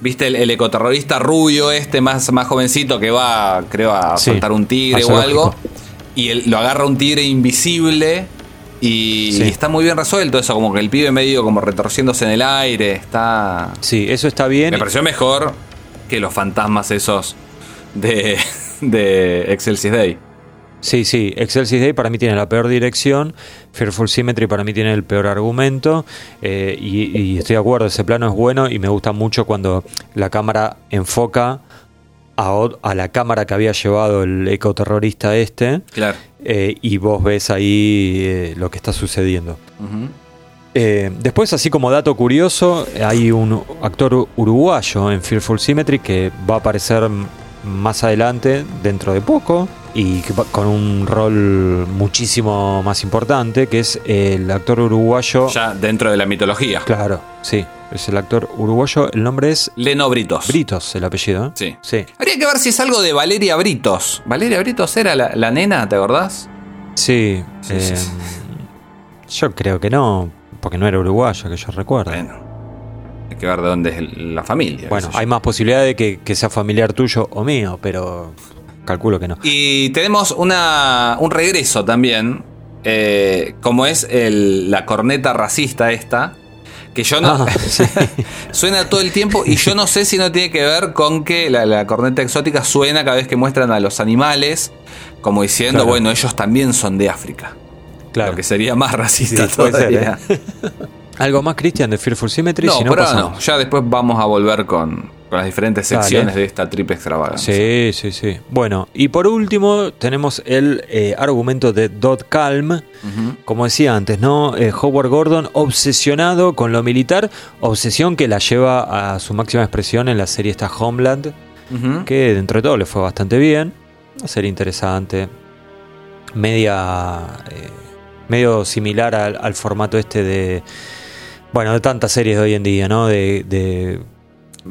¿Viste el, el ecoterrorista rubio este más, más jovencito que va, creo, a soltar un tigre o algo? Y él, lo agarra un tigre invisible y, Sí. y está muy bien resuelto eso, como que el pibe medio como retorciéndose en el aire, está... Sí, eso está bien. Me pareció mejor que los fantasmas esos de, de Excelsis Day. Sí, sí, Excelsis Day para mí tiene la peor dirección, Fearful Symmetry para mí tiene el peor argumento, eh, y, y estoy de acuerdo, ese plano es bueno y me gusta mucho cuando la cámara enfoca a, la cámara que había llevado el ecoterrorista este, Claro. eh, y vos ves ahí eh, lo que está sucediendo. Eh, después, así como dato curioso, hay un actor uruguayo en Fearful Symmetry que va a aparecer más adelante, dentro de poco, y que va- con un rol muchísimo más importante, que es el actor uruguayo. Ya dentro de la mitología. Claro, sí, es el actor uruguayo. El nombre es Leno Britos. Britos, el apellido. ¿eh? Sí. Sí, Habría que ver si es algo de Valeria Britos. ¿Valeria Britos era la, la nena, te acordás? sí. Sí, eh, sí, sí. Yo creo que no, porque no era uruguayo, que yo recuerdo. Bueno. Hay que ver de dónde es la familia. Bueno, hay más posibilidad de que, que, sea familiar tuyo o mío, pero calculo que no. Y tenemos una, un regreso también, eh, como es el, la corneta racista esta, que yo no. Ah, suena todo el tiempo y yo no sé si no tiene que ver con que la, corneta exótica suena cada vez que muestran a los animales, como diciendo, bueno, ellos también son de África. Claro. Lo que sería más racista todavía. ¿eh? ¿Algo más, Cristian, de Fearful Symmetry? No, si no, no. Ya después vamos a volver con, las diferentes secciones de esta triple extravagancia. Sí, sí, sí. Bueno, y por último tenemos el eh, argumento de Dot Calm. Como decía antes, ¿no? Eh, Howard Gordon obsesionado con lo militar, obsesión que la lleva a su máxima expresión en la serie esta Homeland, que dentro de todo le fue bastante bien. Una serie interesante. Media. Eh, medio similar al formato este de bueno, de tantas series de hoy en día, ¿no? De,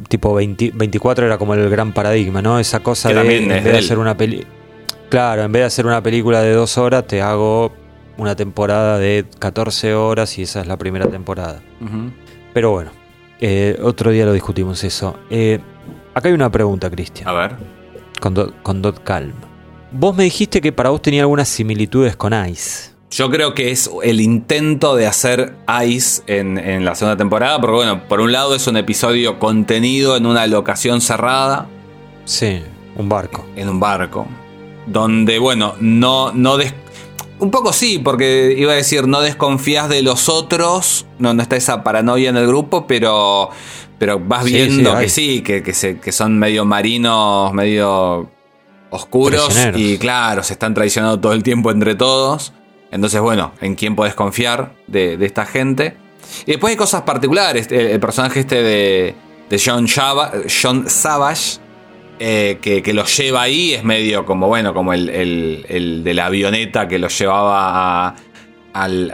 tipo 24 era como el gran paradigma, ¿no? Esa cosa de en vez de hacer una peli Claro, en vez de hacer una película de dos horas, te hago una temporada de 14 horas y esa es la primera temporada. Pero bueno, eh, otro día lo discutimos eso. Eh, acá hay una pregunta, Cristian. A ver. Con, con Dot Calm. Vos me dijiste que para vos tenía algunas similitudes con Ice. Yo creo que es el intento de hacer Ice en, la segunda temporada, porque bueno, por un lado es un episodio contenido en una locación cerrada. Sí, un barco. En un barco. Donde, bueno, no, no un poco sí, porque iba a decir, no desconfías de los otros, no, no está esa paranoia en el grupo, pero, pero vas viendo que sí, que, que son medio marinos, medio oscuros y claro, se están traicionando todo el tiempo entre todos. Entonces, bueno, ¿en quién podés confiar de, esta gente? Y después hay cosas particulares. El, personaje este de, de John, John Savage, eh, que, lo lleva ahí, es medio como, bueno, como el, de la avioneta que lo llevaba a, al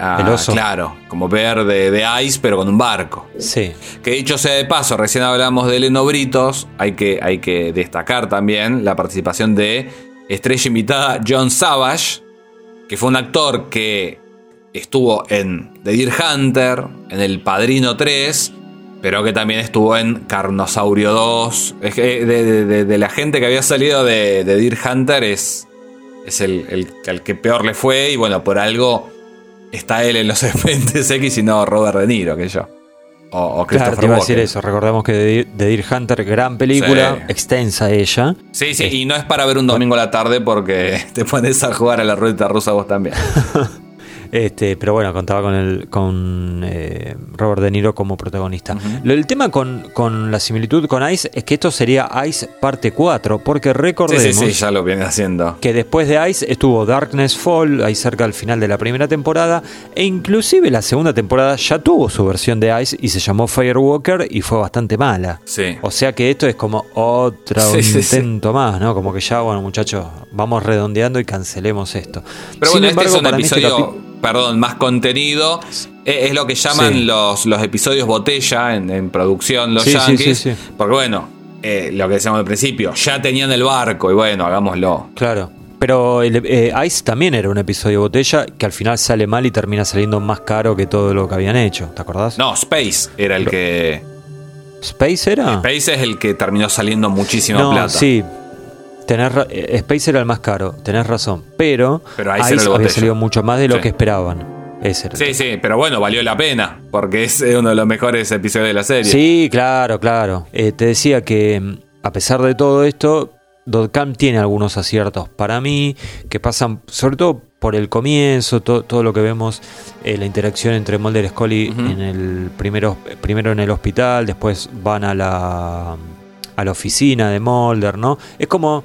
claro, como ver de, Ice, pero con un barco. Sí. Que dicho sea de paso, recién hablamos de Leno Britos, hay que, hay que destacar también la participación de estrella invitada John Savage, que fue un actor que estuvo en The Deer Hunter, en El Padrino 3, pero que también estuvo en Carnosaurio 2. Es que de, la gente que había salido de, Deer Hunter es, es el, el, que peor le fue y bueno, por algo está él en los Expedientes X y no Robert De Niro, que yo. O, claro, te iba a decir eso. Recordemos que The Deer Hunter, gran película, extensa ella. Sí, sí, y no es para ver un domingo a la tarde porque te pones a jugar a la ruleta rusa vos también. Este, pero bueno, contaba con el con eh, Robert De Niro como protagonista. el tema con, con, la similitud con Ice es que esto sería Ice parte 4, porque recordemos sí, sí, ya lo viene haciendo. que después de Ice estuvo Darkness Fall, ahí cerca al final de la primera temporada, e inclusive la segunda temporada ya tuvo su versión de Ice y se llamó Firewalker y fue bastante mala. Sí. O sea que esto es como otro intento más, ¿no? Como que ya, bueno, muchachos, vamos redondeando y cancelemos esto. Pero bueno, este es un este episodio perdón, más contenido. Es, lo que llaman los, los episodios botella en, producción, los yankees. porque bueno, eh, lo que decíamos al principio, ya tenían el barco y bueno, hagámoslo. Claro. Pero eh, Ice también era un episodio botella que al final sale mal y termina saliendo más caro que todo lo que habían hecho, ¿te acordás? No, Space era el que. ¿Space era? Space es el que terminó saliendo muchísimo no, plata. Sí, eh, Space era el más caro, tenés razón. Pero, Pero Ice había salido mucho más de lo que esperaban. sí, sí, pero bueno, valió la pena, porque es uno de los mejores episodios de la serie. Sí, claro, claro. Eh, te decía que mm, a pesar de todo esto, Dotcam tiene algunos aciertos para mí, que pasan sobre todo por el comienzo, todo, lo que vemos, eh, la interacción entre Mulder y Scully en el primero, primero en el hospital, después van a la a la oficina de Mulder, ¿no? Es como...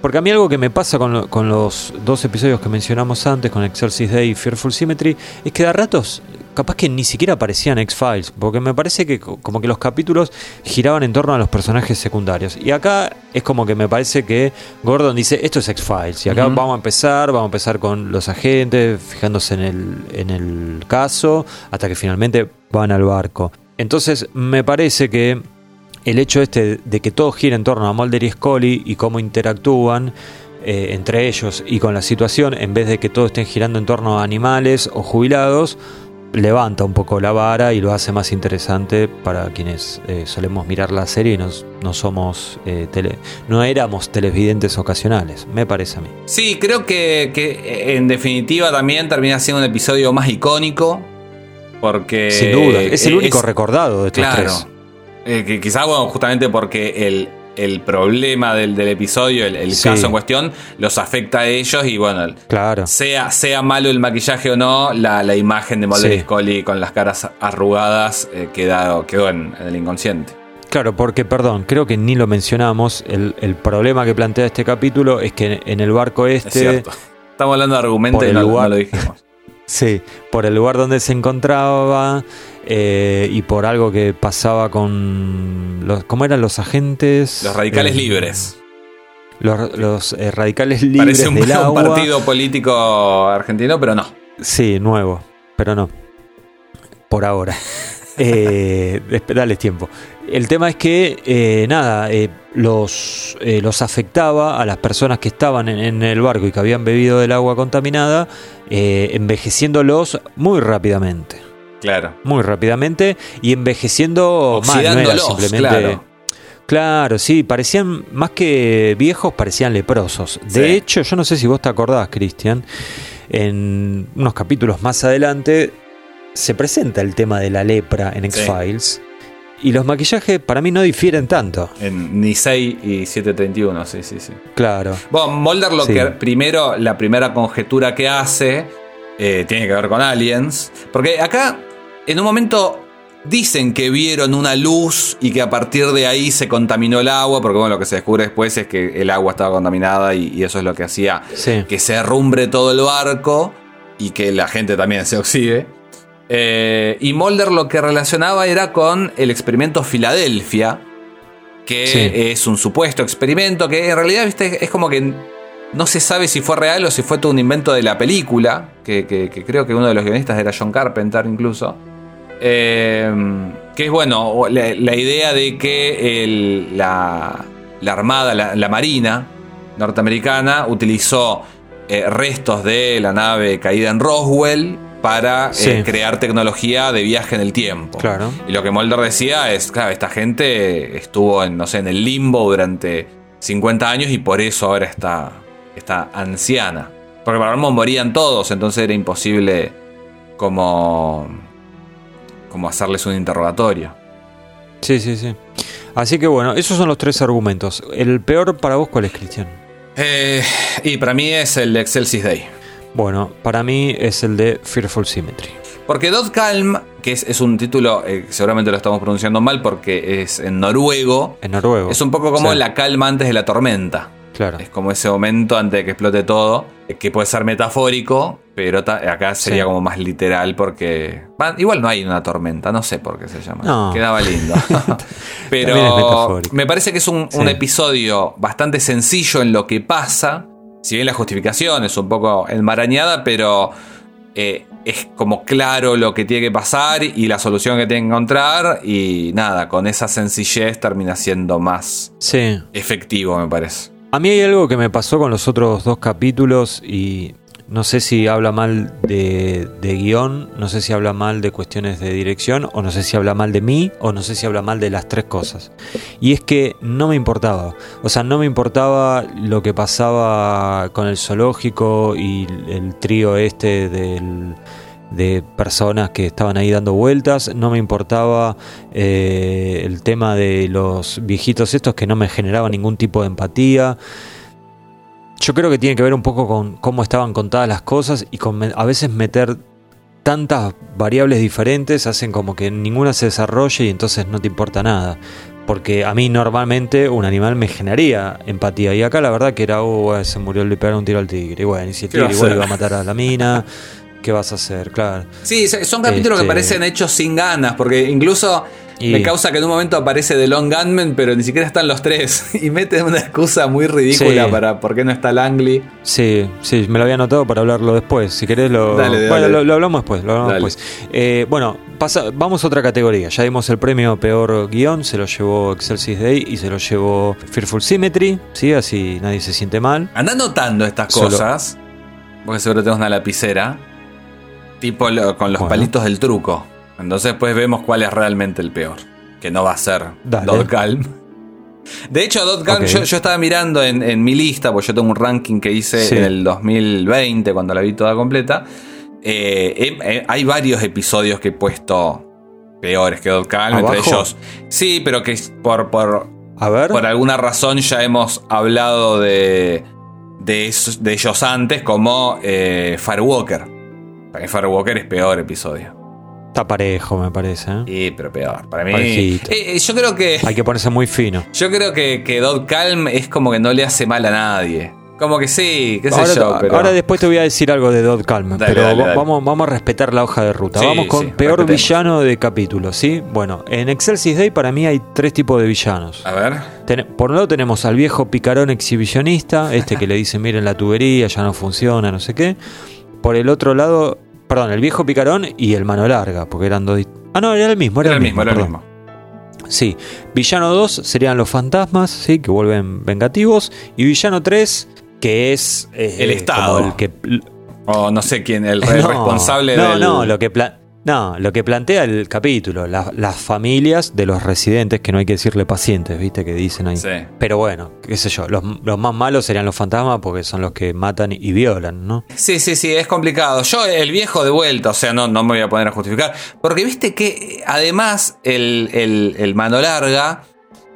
Porque a mí algo que me pasa con, con, los dos episodios que mencionamos antes, con Exorcist Day y Fearful Symmetry, es que de ratos capaz que ni siquiera aparecían X-Files, porque me parece que como que los capítulos giraban en torno a los personajes secundarios. Y acá es como que me parece que Gordon dice, esto es X-Files, y acá vamos a empezar, vamos a empezar con los agentes, fijándose en el, en el caso, hasta que finalmente van al barco. Entonces me parece que el hecho este de que todo gira en torno a Mulder y Scully y cómo interactúan eh, entre ellos y con la situación, en vez de que todo estén girando en torno a animales o jubilados, levanta un poco la vara y lo hace más interesante para quienes eh, solemos mirar la serie y nos, no somos eh, tele, no éramos televidentes ocasionales, me parece a mí. Sí, creo que, que en definitiva también termina siendo un episodio más icónico. Porque. Sin duda, es el único recordado de estos claro, tres. Eh, que quizás, bueno, justamente porque el, el problema del, del episodio, el, el Sí. caso en cuestión, los afecta a ellos y bueno, Claro. sea, sea malo el maquillaje o no, la, la imagen de Mulder Sí. y Scully con las caras arrugadas eh, queda- quedó en, en el inconsciente. Claro, porque, perdón, creo que ni lo mencionamos. El, el problema que plantea este capítulo es que en el barco Es este, cierto. Estamos hablando de argumentos y no lugar- lo dijimos. sí, por el lugar donde se encontraba eh, y por algo que pasaba con los, ¿cómo eran los agentes? Los radicales Eh, libres. Los, los, eh, radicales libres Parece un, del un agua. partido político argentino, pero no. Sí, nuevo, pero no. Por ahora. Eh, dales tiempo. El tema es que, eh, nada, eh, los, eh, los afectaba a las personas que estaban en, en el barco y que habían bebido del agua contaminada, envejeciéndolos muy rápidamente. Claro. Muy rápidamente y envejeciendo mal, no era simplemente. claro. Claro, sí, parecían más que viejos, parecían leprosos. De Sí. hecho, yo no sé si vos te acordás, Cristian, en unos capítulos más adelante se presenta el tema de la lepra en Sí. X-Files. Y los maquillajes para mí no difieren tanto. En Nisei y 731, sí, sí, sí. Claro. Bueno, Mulder lo Sí. que primero, la primera conjetura que hace eh, tiene que ver con aliens. Porque acá, en un momento, dicen que vieron una luz y que a partir de ahí se contaminó el agua. Porque bueno, lo que se descubre después es que el agua estaba contaminada y, y eso es lo que hacía Sí. que se arrumbre todo el barco y que la gente también se oxide. Eh, y Mulder lo que relacionaba era con el experimento Filadelfia, que Sí. es un supuesto experimento que en realidad ¿viste? es como que no se sabe si fue real o si fue todo un invento de la película, que, que- que creo que uno de los guionistas era John Carpenter incluso. Eh, que es bueno, la, la idea de que el- la, la Armada, la, la Marina norteamericana utilizó eh, restos de la nave caída en Roswell para eh, crear tecnología de viaje en el tiempo. Claro. Y lo que Mulder decía es, claro, esta gente estuvo en, no sé, en el limbo durante 50 años y por eso ahora está, está anciana. Porque para Ramos morían todos, entonces era imposible como, como hacerles un interrogatorio. Sí, sí, sí. Así que bueno, esos son los tres argumentos. ¿El peor para vos cuál es, Cristian? Eh, y para mí es el Excelsis Day. Bueno, para mí es el de Fearful Symmetry. Porque Dot Calm, que es, es un título, eh, seguramente lo estamos pronunciando mal porque es en noruego, En noruego. es un poco como Sí, la calma antes de la tormenta. Claro. Es como ese momento antes de que explote todo, eh, que puede ser metafórico, pero acá sería Sí. como más literal porque... igual no hay una tormenta, no sé por qué se llama. No. Quedaba lindo. Pero me parece que es un, episodio bastante sencillo en lo que pasa. Si bien la justificación es un poco enmarañada, pero eh, es como claro lo que tiene que pasar y la solución que tiene que encontrar. Y nada, con esa sencillez termina siendo más Sí. efectivo, me parece. A mí hay algo que me pasó con los otros dos capítulos y no sé si habla mal de, de guion, no sé si habla mal de cuestiones de dirección, o no sé si habla mal de mí, o no sé si habla mal de las tres cosas. Y es que no me importaba. O sea, no me importaba lo que pasaba con el zoológico y el trío este del de personas que estaban ahí dando vueltas, no me importaba eh, el tema de los viejitos estos que no me generaba ningún tipo de empatía. Yo creo que tiene que ver un poco con cómo estaban contadas las cosas y con a veces meter tantas variables diferentes hacen como que ninguna se desarrolle y entonces no te importa nada. Porque a mí normalmente un animal me generaría empatía. Y acá la verdad que era, oh, se murió, le pegaron un tiro al tigre. Y bueno, y si el ¿Qué va a tigre igual iba a matar a la mina, ¿qué vas a hacer? Claro. Sí, son capítulos Este- que parecen hechos sin ganas, porque incluso Y- me causa que en un momento aparece The Long Gunman, pero ni siquiera están los tres. Y meten una excusa muy ridícula Sí. para por qué no está Langley. Sí, sí, me lo había anotado para hablarlo después. Si querés lo. Dale, dale. Bueno, lo, lo hablamos después. Lo hablamos después. Eh, bueno, pasa, vamos a otra categoría. Ya dimos el premio peor guion, se lo llevó Excelsis Day y se lo llevó Fearful Symmetry, ¿sí? Así nadie se siente mal. Anda notando estas Solo- cosas, porque seguro tenemos una lapicera. Tipo lo- con los Bueno. palitos del truco. Entonces pues vemos cuál es realmente el peor. Que no va a ser. De hecho, Dot Calm, Ok. yo, yo estaba mirando en, en mi lista, porque yo tengo un ranking que hice Sí. en el 2020, cuando la vi toda completa. Eh, eh, eh, hay varios episodios que he puesto peores que Dot Calm, entre ellos. Sí, pero que por, por, A ver. por alguna razón ya hemos hablado de, de, esos- de ellos antes, como eh, Firewalker. Para mí Firewalker es peor episodio. Está parejo, me parece. ¿eh? Sí, pero peor. Para mí. Eh, eh, yo creo que. Hay que ponerse muy fino. Yo creo que, que Dot Calm es como que no le hace mal a nadie. Como que sí, qué sé Ahora, yo, pero. ahora después te voy a decir algo de Dot Calm, Dale, pero dale, va- dale. Vamos, vamos a respetar la hoja de ruta. Sí, vamos con sí, peor respetemos. villano de capítulo, ¿sí? Bueno, en Excelsis Day para mí hay tres tipos de villanos. A ver. Ten- por un lado tenemos al viejo picarón exhibicionista, este que le dice, miren la tubería, ya no funciona, no sé qué. Por el otro lado, perdón, el viejo picarón y el mano larga, porque eran dos... Ah, no, era el mismo, era, Era el mismo, era el mismo. Sí, villano 2 serían los fantasmas, sí, que vuelven vengativos. Y villano 3, que es eh, El Estado. el que O no sé quién, el, el No, responsable no, del. No, lo que pla- no, lo que plantea el capítulo, la- las familias de los residentes, que no hay que decirle pacientes, viste, que dicen ahí. Sí. Pero bueno, qué sé yo, los, los más malos serían los fantasmas porque son los que matan y violan, ¿no? Sí, sí, sí, es complicado. Yo, el viejo de vuelta, o sea, no, no me voy a poner a justificar. Porque viste que además el, el, el mano larga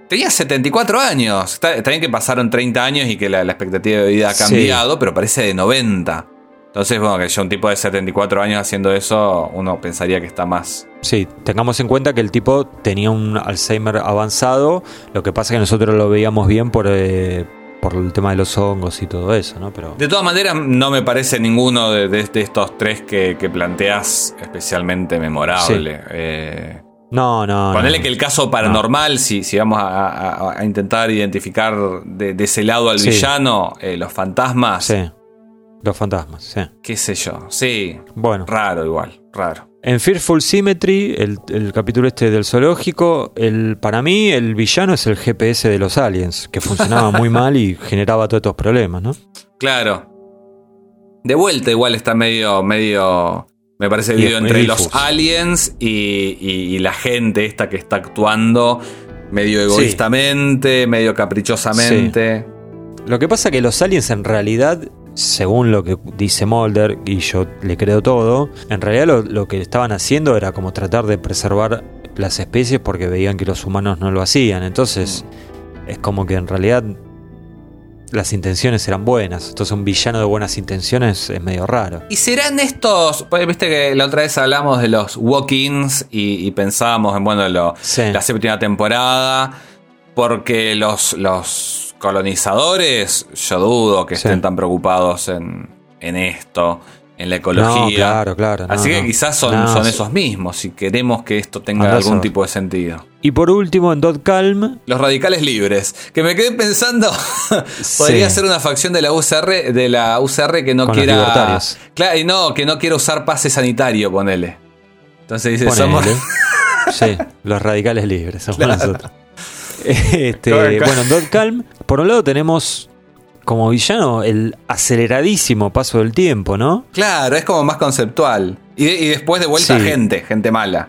tenía 74 años. Está, bien que pasaron 30 años y que la, la expectativa de vida ha Sí. cambiado, pero parece de 90. Entonces, bueno, que ya un tipo de 74 años haciendo eso, uno pensaría que está más. Sí, tengamos en cuenta que el tipo tenía un Alzheimer avanzado, lo que pasa es que nosotros lo veíamos bien por, eh, por el tema de los hongos y todo eso, ¿no? Pero De todas maneras, no me parece ninguno de, de- de estos tres que, que planteas especialmente memorable. Eh, no, no. Ponele no. que el caso paranormal, si, si vamos a, a- a intentar identificar de, de ese lado al Sí. villano, eh, los fantasmas, Sí, los fantasmas, sí. qué sé yo. Sí, Bueno, raro igual, raro. en Fearful Symmetry, el, el capítulo este del zoológico, el, para mí el villano es el GPS de los aliens, que funcionaba muy mal y generaba todos estos problemas, ¿no? Claro. De vuelta igual está medio, medio, me parece dividido es entre los aliens y, y- y la gente esta que está actuando medio egoístamente, medio caprichosamente. Lo que pasa que los aliens en realidad, según lo que dice Mulder, y yo le creo todo, en realidad lo, lo que estaban haciendo era como tratar de preservar las especies porque veían que los humanos no lo hacían. Entonces, es como que en realidad las intenciones eran buenas. Entonces un villano de buenas intenciones es medio raro. ¿Y serán estos? pues, Viste que la otra vez hablamos de los walk-ins y, y pensábamos en, bueno, lo- Sí. la séptima temporada. Porque los, los colonizadores, yo dudo que Sí. estén tan preocupados en, en esto, en la ecología. No, claro, claro. no, Así que no. quizás son, No, son esos mismos, si queremos que esto tenga algún tipo de sentido. Y por último, en Dot Calm, Los radicales libres. Que me quedé pensando, podría Sí. ser una facción de la UCR, de la UCR que no Con los quiera. libertarios. Claro, y no, que no quiera usar pase sanitario, ponele. Entonces dice, Ponele. somos. Sí, los radicales libres somos Claro. nosotros. Este, bueno, en Dot Calm, por un lado tenemos como villano el aceleradísimo paso del tiempo, ¿no? Claro, es como más conceptual. Y, de- y después de vuelta Sí. gente, gente mala.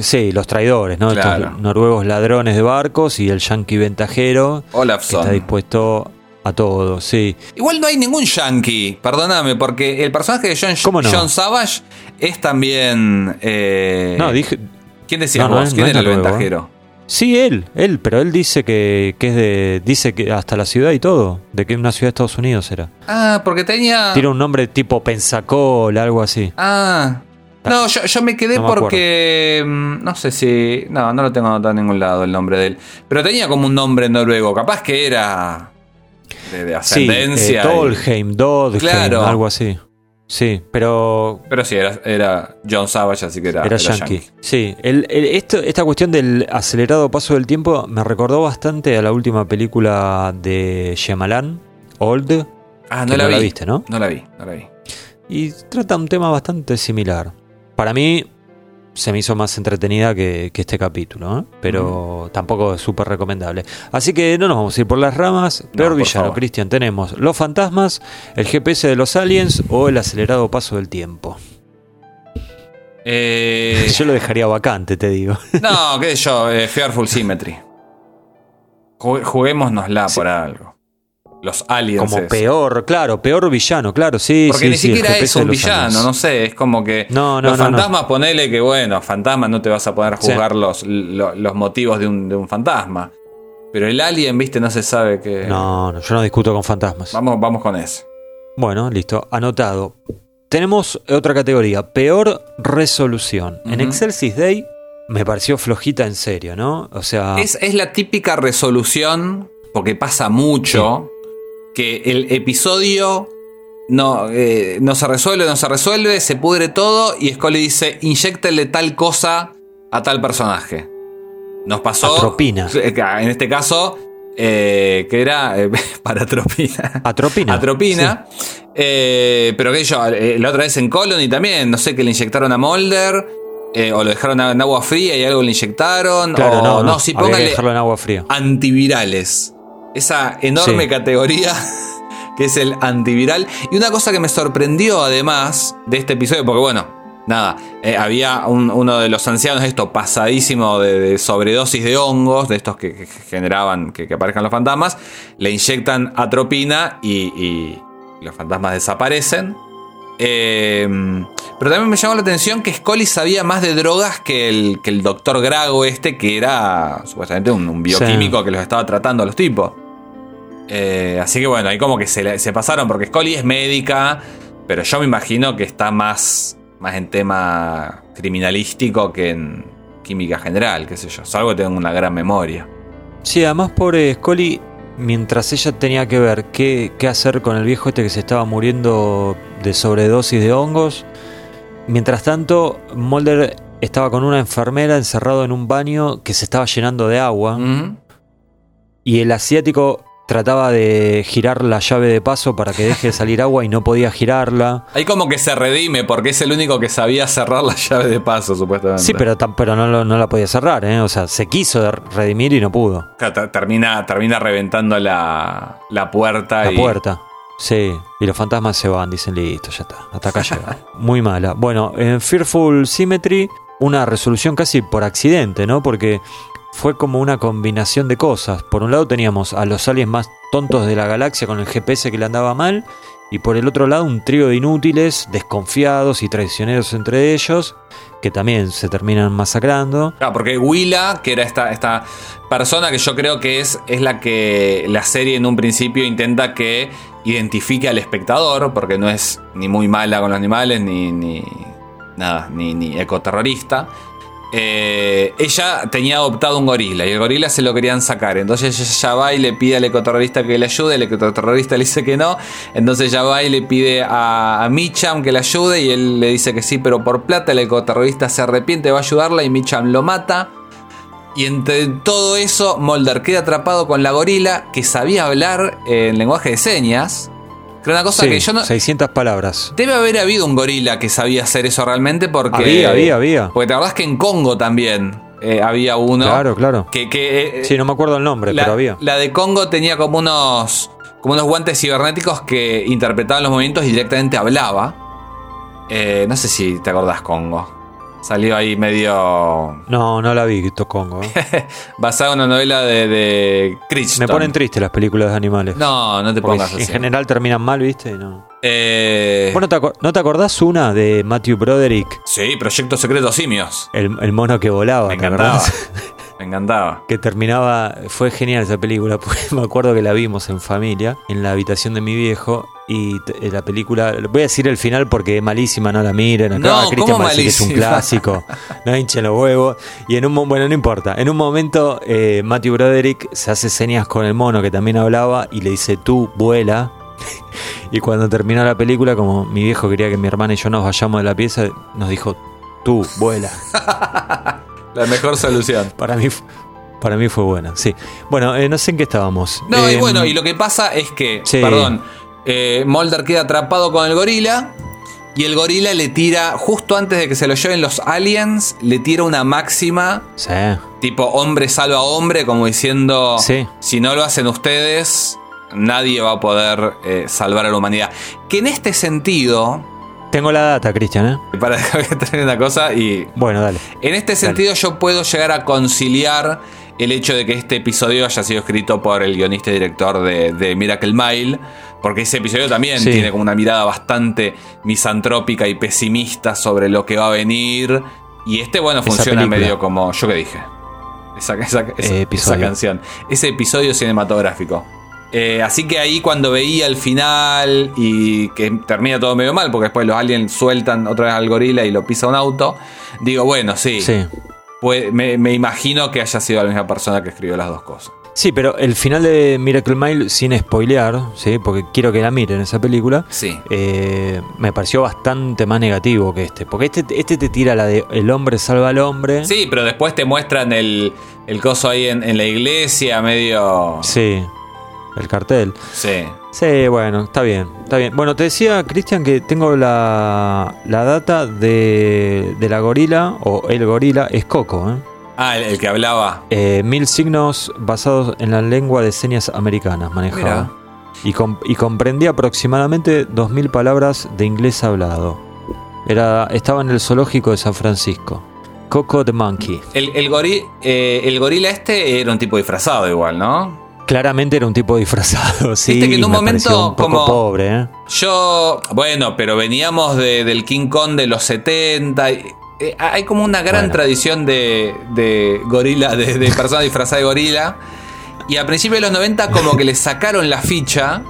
Sí, los traidores, ¿no? Claro. Estos noruegos ladrones de barcos y el yankee ventajero que Olafson. está dispuesto a todo, sí. Igual no hay ningún yankee, perdóname, porque el personaje de John, ¿Cómo no? John Savage es también. eh, No, dije. ¿Quién decías No, es- ¿Quién era el noruego, ventajero? Sí, él, él, pero él dice que, que es de. Dice que hasta la ciudad y todo. De que una ciudad de Estados Unidos era. Ah, porque tenía. Tiene un nombre tipo Pensacola, algo así. Ah. No, yo, yo me quedé No me porque. mm, No sé si. No, no lo tengo anotado en ningún lado el nombre de él. Pero tenía como un nombre noruego. Capaz que era. De, de Sí, ascendencia. eh, y- Tolheim, Dodheim, Claro. algo así. Sí, pero Pero sí, era, era John Savage, así que era. era era yankee. Sí, el- el- esto, esta cuestión del acelerado paso del tiempo me recordó bastante a la última película de Shyamalan, Old, Ah, no la no vi. la viste, ¿no? No la vi, no la vi. y trata un tema bastante similar. Para mí se me hizo más entretenida que, que este capítulo, ¿eh? pero tampoco es súper recomendable. Así que no nos vamos a ir por las ramas. Peor por villano. Cristian, tenemos los fantasmas, el GPS de los aliens o el acelerado paso del tiempo. Eh, Yo lo dejaría vacante, te digo. no, qué sé yo, eh, Fearful Symmetry. Ju- Juguémonosla por algo. Los aliens. Como peor, claro, peor villano, claro, sí. Porque sí, ni siquiera es un villano, aliens. no sé, es como que No, no, los no, fantasmas ponele que bueno, fantasmas no te vas a poder Sí. juzgar los, lo- los motivos de un, de un fantasma. Pero el alien, viste, no se sabe que... No, no, yo no discuto con fantasmas. Vamos, vamos con eso. Bueno, listo, anotado. Tenemos otra categoría, peor resolución. En. Excelsis Day me pareció flojita en serio, ¿no? O sea, Es, es la típica resolución, porque pasa mucho, que el episodio no, eh, no se resuelve, no se resuelve, se pudre todo y Scully dice, inyectenle tal cosa a tal personaje. Nos pasó... Atropina. En este caso, eh, que era eh, paratropina. atropina. Atropina. Eh, pero que yo, la otra vez en Colony también, no sé, que le inyectaron a Mulder. eh, o lo dejaron en agua fría y algo le inyectaron. Claro, o no, no, sí, había que póngale dejarlo en agua fría. antivirales. Esa enorme Sí. categoría que es el antiviral. Y una cosa que me sorprendió además de este episodio, porque bueno, nada, eh, había un- uno de los ancianos, esto pasadísimo de, de sobredosis de hongos, de estos que, que generaban que, que aparezcan los fantasmas, le inyectan atropina y, y los fantasmas desaparecen. Eh, pero también me llamó la atención que Scully sabía más de drogas que el, que el doctor Grago este, que era supuestamente un, un bioquímico que los estaba tratando a los tipos. Eh, así que bueno, ahí como que se, pasaron, porque Scully es médica, pero yo me imagino que está más, más en tema criminalístico que en química general, qué sé yo. Salvo que tengo una gran memoria. Sí, además pobre Scully, mientras ella tenía que ver qué, qué hacer con el viejo este que se estaba muriendo de sobredosis de hongos, mientras tanto Mulder estaba con una enfermera encerrado en un baño que se estaba llenando de agua y el asiático trataba de girar la llave de paso para que deje de salir agua y no podía girarla. Ahí como que se redime porque es el único que sabía cerrar la llave de paso, supuestamente. Sí, pero, pero no, lo- no la podía cerrar, ¿eh? O sea, se quiso redimir y no pudo. Termina, termina reventando la, la puerta. La y- puerta. Sí, y los fantasmas se van, dicen, listo, ya está, hasta acá llega. Muy mala. Bueno, en Fearful Symmetry, una resolución casi por accidente, ¿no? Porque fue como una combinación de cosas. Por un lado teníamos a los aliens más tontos de la galaxia con el GPS que le andaba mal, y por el otro lado un trío de inútiles, desconfiados y traicioneros entre ellos, que también se terminan masacrando. Claro, porque Willa, que era esta, esta persona que yo creo que es, es la que la serie en un principio intenta que identifique al espectador, porque no es ni muy mala con los animales, ni, ni nada, ni, ni ecoterrorista. Eh, ella tenía adoptado un gorila y el gorila se lo querían sacar. Entonces ella va y le pide al ecoterrorista que le ayude. El ecoterrorista le dice que no. Entonces ella va y le pide a, a Micham que le ayude. Y él le dice que sí, pero por plata. El ecoterrorista se arrepiente, va a ayudarla y Micham lo mata. Y entre todo eso, Mulder queda atrapado con la gorila que sabía hablar en lenguaje de señas. Que era una cosa Sí, que yo no. 600 palabras. Debe haber habido un gorila que sabía hacer eso realmente porque. Había, había, había. Porque te acordás que en Congo también eh, había uno. Claro, claro. Que, que, eh, Sí, no me acuerdo el nombre, la, pero había. la de Congo tenía como unos. como unos guantes cibernéticos que interpretaban los movimientos y directamente hablaba. Eh, no sé si te acordás Congo. Salió ahí medio. No, no la vi, Tocongo. ¿eh? basado en una novela de, de Crichton. Me ponen triste las películas de animales. No, no te Porque pongas en así. general terminan mal, ¿viste? No. Eh, Bueno, ¿te acor- ¿no te acordás una de Matthew Broderick? sí, Proyecto Secreto Simios. El, el mono que volaba, Me ¿te encantaba. Me encantaba. que terminaba, fue genial esa película, porque me acuerdo que la vimos en familia, en la habitación de mi viejo, y eh, la película, voy a decir el final porque es malísima, no la miren, acá No, Cristian ¿cómo va a decir que es un clásico, no hinchen los huevos, y en un mo- bueno, no importa, en un momento eh, Matthew Broderick se hace señas con el mono que también hablaba y le dice, tú vuela, y cuando terminó la película, como mi viejo quería que mi hermana y yo nos vayamos de la pieza, nos dijo, tú vuela. La mejor solución. Para mí, para mí fue buena, sí. Bueno, eh, no sé en qué estábamos. No, y Em, bueno, y lo que pasa es que, sí. perdón, eh, Mulder queda atrapado con el gorila y el gorila le tira, justo antes de que se lo lleven los aliens, le tira una máxima Sí. tipo hombre salva a hombre, como diciendo, Sí. si no lo hacen ustedes, nadie va a poder eh, salvar a la humanidad. Que en este sentido Tengo la data, Cristian, ¿eh? Para tener una cosa y. Bueno, dale. En este sentido, yo puedo llegar a conciliar el hecho de que este episodio haya sido escrito por el guionista y director de, de Miracle Mile. Porque ese episodio también Sí. tiene como una mirada bastante misantrópica y pesimista sobre lo que va a venir. Y este, bueno, Esa funciona película. medio como yo que dije. Esa, esa- Eh, esa canción. Ese episodio cinematográfico. Eh, así que ahí cuando veía el final y que termina todo medio mal, porque después los aliens sueltan otra vez al gorila y lo pisa un auto, digo, bueno, sí, Sí. pues, me, me imagino que haya sido la misma persona que escribió las dos cosas. Sí, pero el final de Miracle Mile, sin spoilear, ¿sí? porque quiero que la miren esa película, Sí. eh, me pareció bastante más negativo que este. Porque este, este te tira la de el hombre salva al hombre. Sí, pero después te muestran el, el coso ahí en, en la iglesia, medio... Sí, el cartel. Sí. Sí, bueno, está bien, está bien. Bueno, te decía, Cristian, que tengo la, la data de, de la gorila, o el gorila, es Coco, ¿eh? Ah, el, el que hablaba. Eh, mil signos basados en la lengua de señas americanas manejaba. Y, com- y comprendía aproximadamente 2.000 palabras de inglés hablado. Era, estaba en el zoológico de San Francisco. Coco the Monkey. El, el, eh, el gorila este era un tipo disfrazado igual, ¿no? Claramente era un tipo disfrazado, sí. Viste que en un me momento pareció un poco como- pobre, ¿eh? Yo, bueno, pero veníamos de- del King Kong de los 70. y- eh, hay como una gran Bueno. tradición de, de gorila, de, de persona disfrazada de gorila. Y a principios de los 90 como que le sacaron la ficha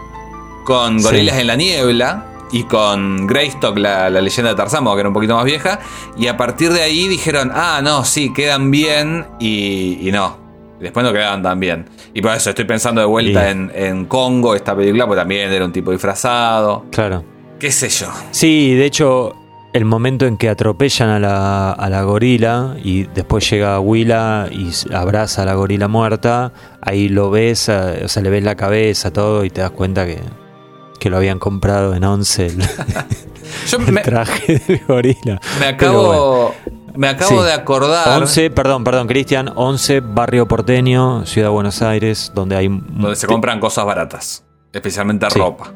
con Sí. Gorilas en la Niebla y con Greystock, la, la leyenda de Tarzán, que era un poquito más vieja. Y a partir de ahí dijeron, ah, no, sí, quedan bien y, y no. Después no quedaban tan bien. Y por eso estoy pensando de vuelta en, en Congo, esta película, pues también era un tipo disfrazado. Claro. ¿Qué sé yo? Sí, de hecho, el momento en que atropellan a la, a la gorila y después llega Willa y abraza a la gorila muerta, ahí lo ves, eh, o sea, le ves la cabeza, todo, y te das cuenta que, que lo habían comprado en 11 el, Yo el me, traje del gorila. me acabo, me acabo Sí. de acordar 11, perdón, perdón, Cristian, 11, barrio porteño, Ciudad de Buenos Aires, donde hay... donde se compran cosas baratas, especialmente Sí. ropa.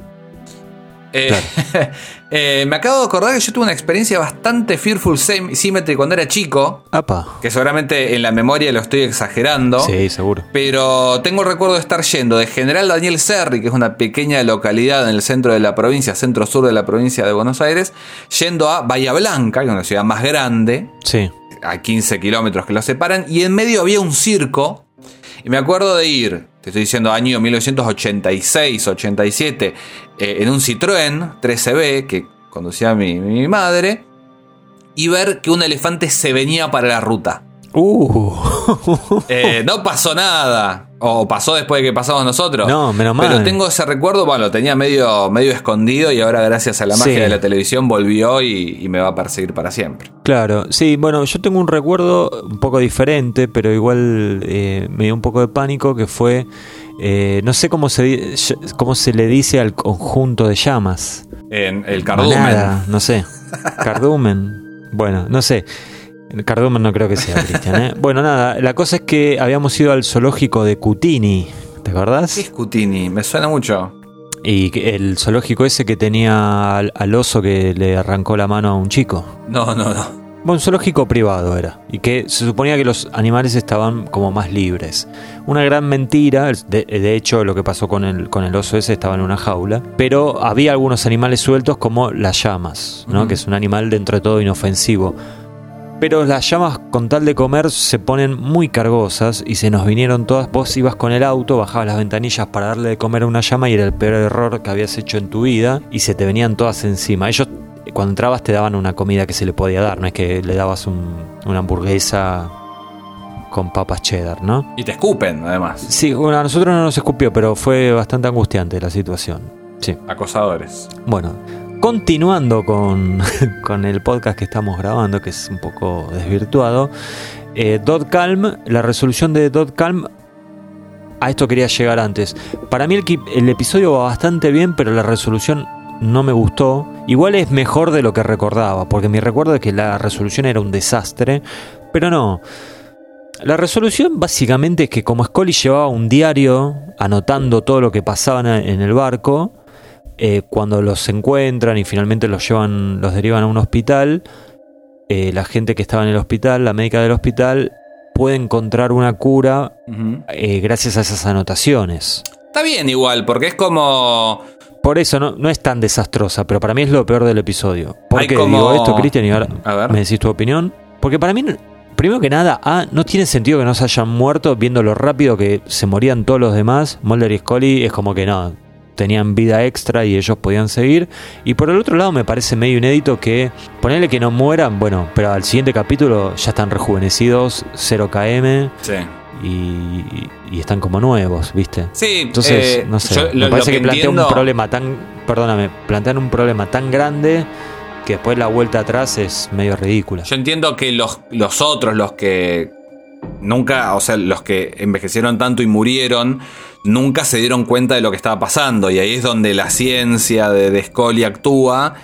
Eh, eh, me acabo de acordar que yo tuve una experiencia bastante Fearful Sym- Symmetry cuando era chico, Apa. que seguramente en la memoria lo estoy exagerando. Sí, seguro. Pero tengo el recuerdo de estar yendo de General Daniel Serri, que es una pequeña localidad en el centro de la provincia, centro-sur de la provincia de Buenos Aires, yendo a Bahía Blanca, que es una ciudad más grande, Sí. a 15 kilómetros que lo separan, y en medio había un circo. Y me acuerdo de ir, te estoy diciendo año 1986, 87, eh, en un Citroën 13B que conducía mi, mi madre, y ver que un elefante se venía para la ruta. Uh. Eh, no pasó nada. O pasó después de que pasamos nosotros. No, menos mal. Pero tengo ese recuerdo, bueno, lo tenía medio, medio escondido y ahora gracias a la magia Sí. de la televisión volvió y, y me va a perseguir para siempre. Claro, sí, bueno, yo tengo un recuerdo un poco diferente, pero igual eh, me dio un poco de pánico, que fue, eh, no sé cómo se, cómo se le dice al conjunto de llamas. En el cardumen. Manada, no sé. Cardumen. Bueno, no sé. El cardumen no creo que sea, Cristian. ¿eh? Bueno, nada, la cosa es que habíamos ido al zoológico de Cutini, ¿te acordás? ¿Qué es Cutini? Me suena mucho. Y el zoológico ese que tenía al, al oso que le arrancó la mano a un chico. No, no, no. Bueno, un zoológico privado era. Y que se suponía que los animales estaban como más libres. Una gran mentira. De, de hecho, lo que pasó con el, con el oso ese estaba en una jaula. Pero había algunos animales sueltos como las llamas, ¿no? Que es un animal dentro de todo inofensivo. Pero las llamas, con tal de comer, se ponen muy cargosas y se nos vinieron todas. Vos ibas con el auto, bajabas las ventanillas para darle de comer a una llama y era el peor error que habías hecho en tu vida y se te venían todas encima. Ellos, cuando entrabas, te daban una comida que se le podía dar, no es que le dabas un- una hamburguesa con papas cheddar, ¿no? Y te escupen, además. Sí, bueno, a nosotros no nos escupió, pero fue bastante angustiante la situación. Sí. Acosadores. Bueno, continuando con, con el podcast que estamos grabando, que es un poco desvirtuado, eh, Dot Calm, la resolución de Dot Calm, a esto quería llegar antes. Para mí el, episodio va bastante bien, pero la resolución no me gustó. Igual es mejor de lo que recordaba, porque mi recuerdo es que la resolución era un desastre, pero no. La resolución básicamente es que como Scully llevaba un diario anotando todo lo que pasaba en el barco, eh, cuando los encuentran y finalmente los llevan, los derivan a un hospital, eh, la gente que estaba en el hospital, la médica del hospital, puede encontrar una cura eh, gracias a esas anotaciones. Está bien igual, porque es como... Por eso no, no es tan desastrosa, pero para mí es lo peor del episodio. ¿Por qué como- digo esto, Cristian? Y ahora A ver. me decís tu opinión. Porque para mí, primero que nada, A, no tiene sentido que no se hayan muerto viendo lo rápido que se morían todos los demás. Mulder y Scully es como que no, tenían vida extra y ellos podían seguir. Y por el otro lado me parece medio inédito que ponerle que no mueran, bueno, pero al siguiente capítulo ya están rejuvenecidos, 0 km Sí. y, y están como nuevos, ¿viste? Sí, Entonces, eh, no sé, yo me lo- parece que, plantea entiendo- un problema tan, perdóname, plantean un problema tan grande que después la vuelta atrás es medio ridícula. Yo entiendo que los, los otros, los que nunca, o sea, los que envejecieron tanto y murieron, nunca se dieron cuenta de lo que estaba pasando. Y ahí es donde la ciencia de, de Scully actúa,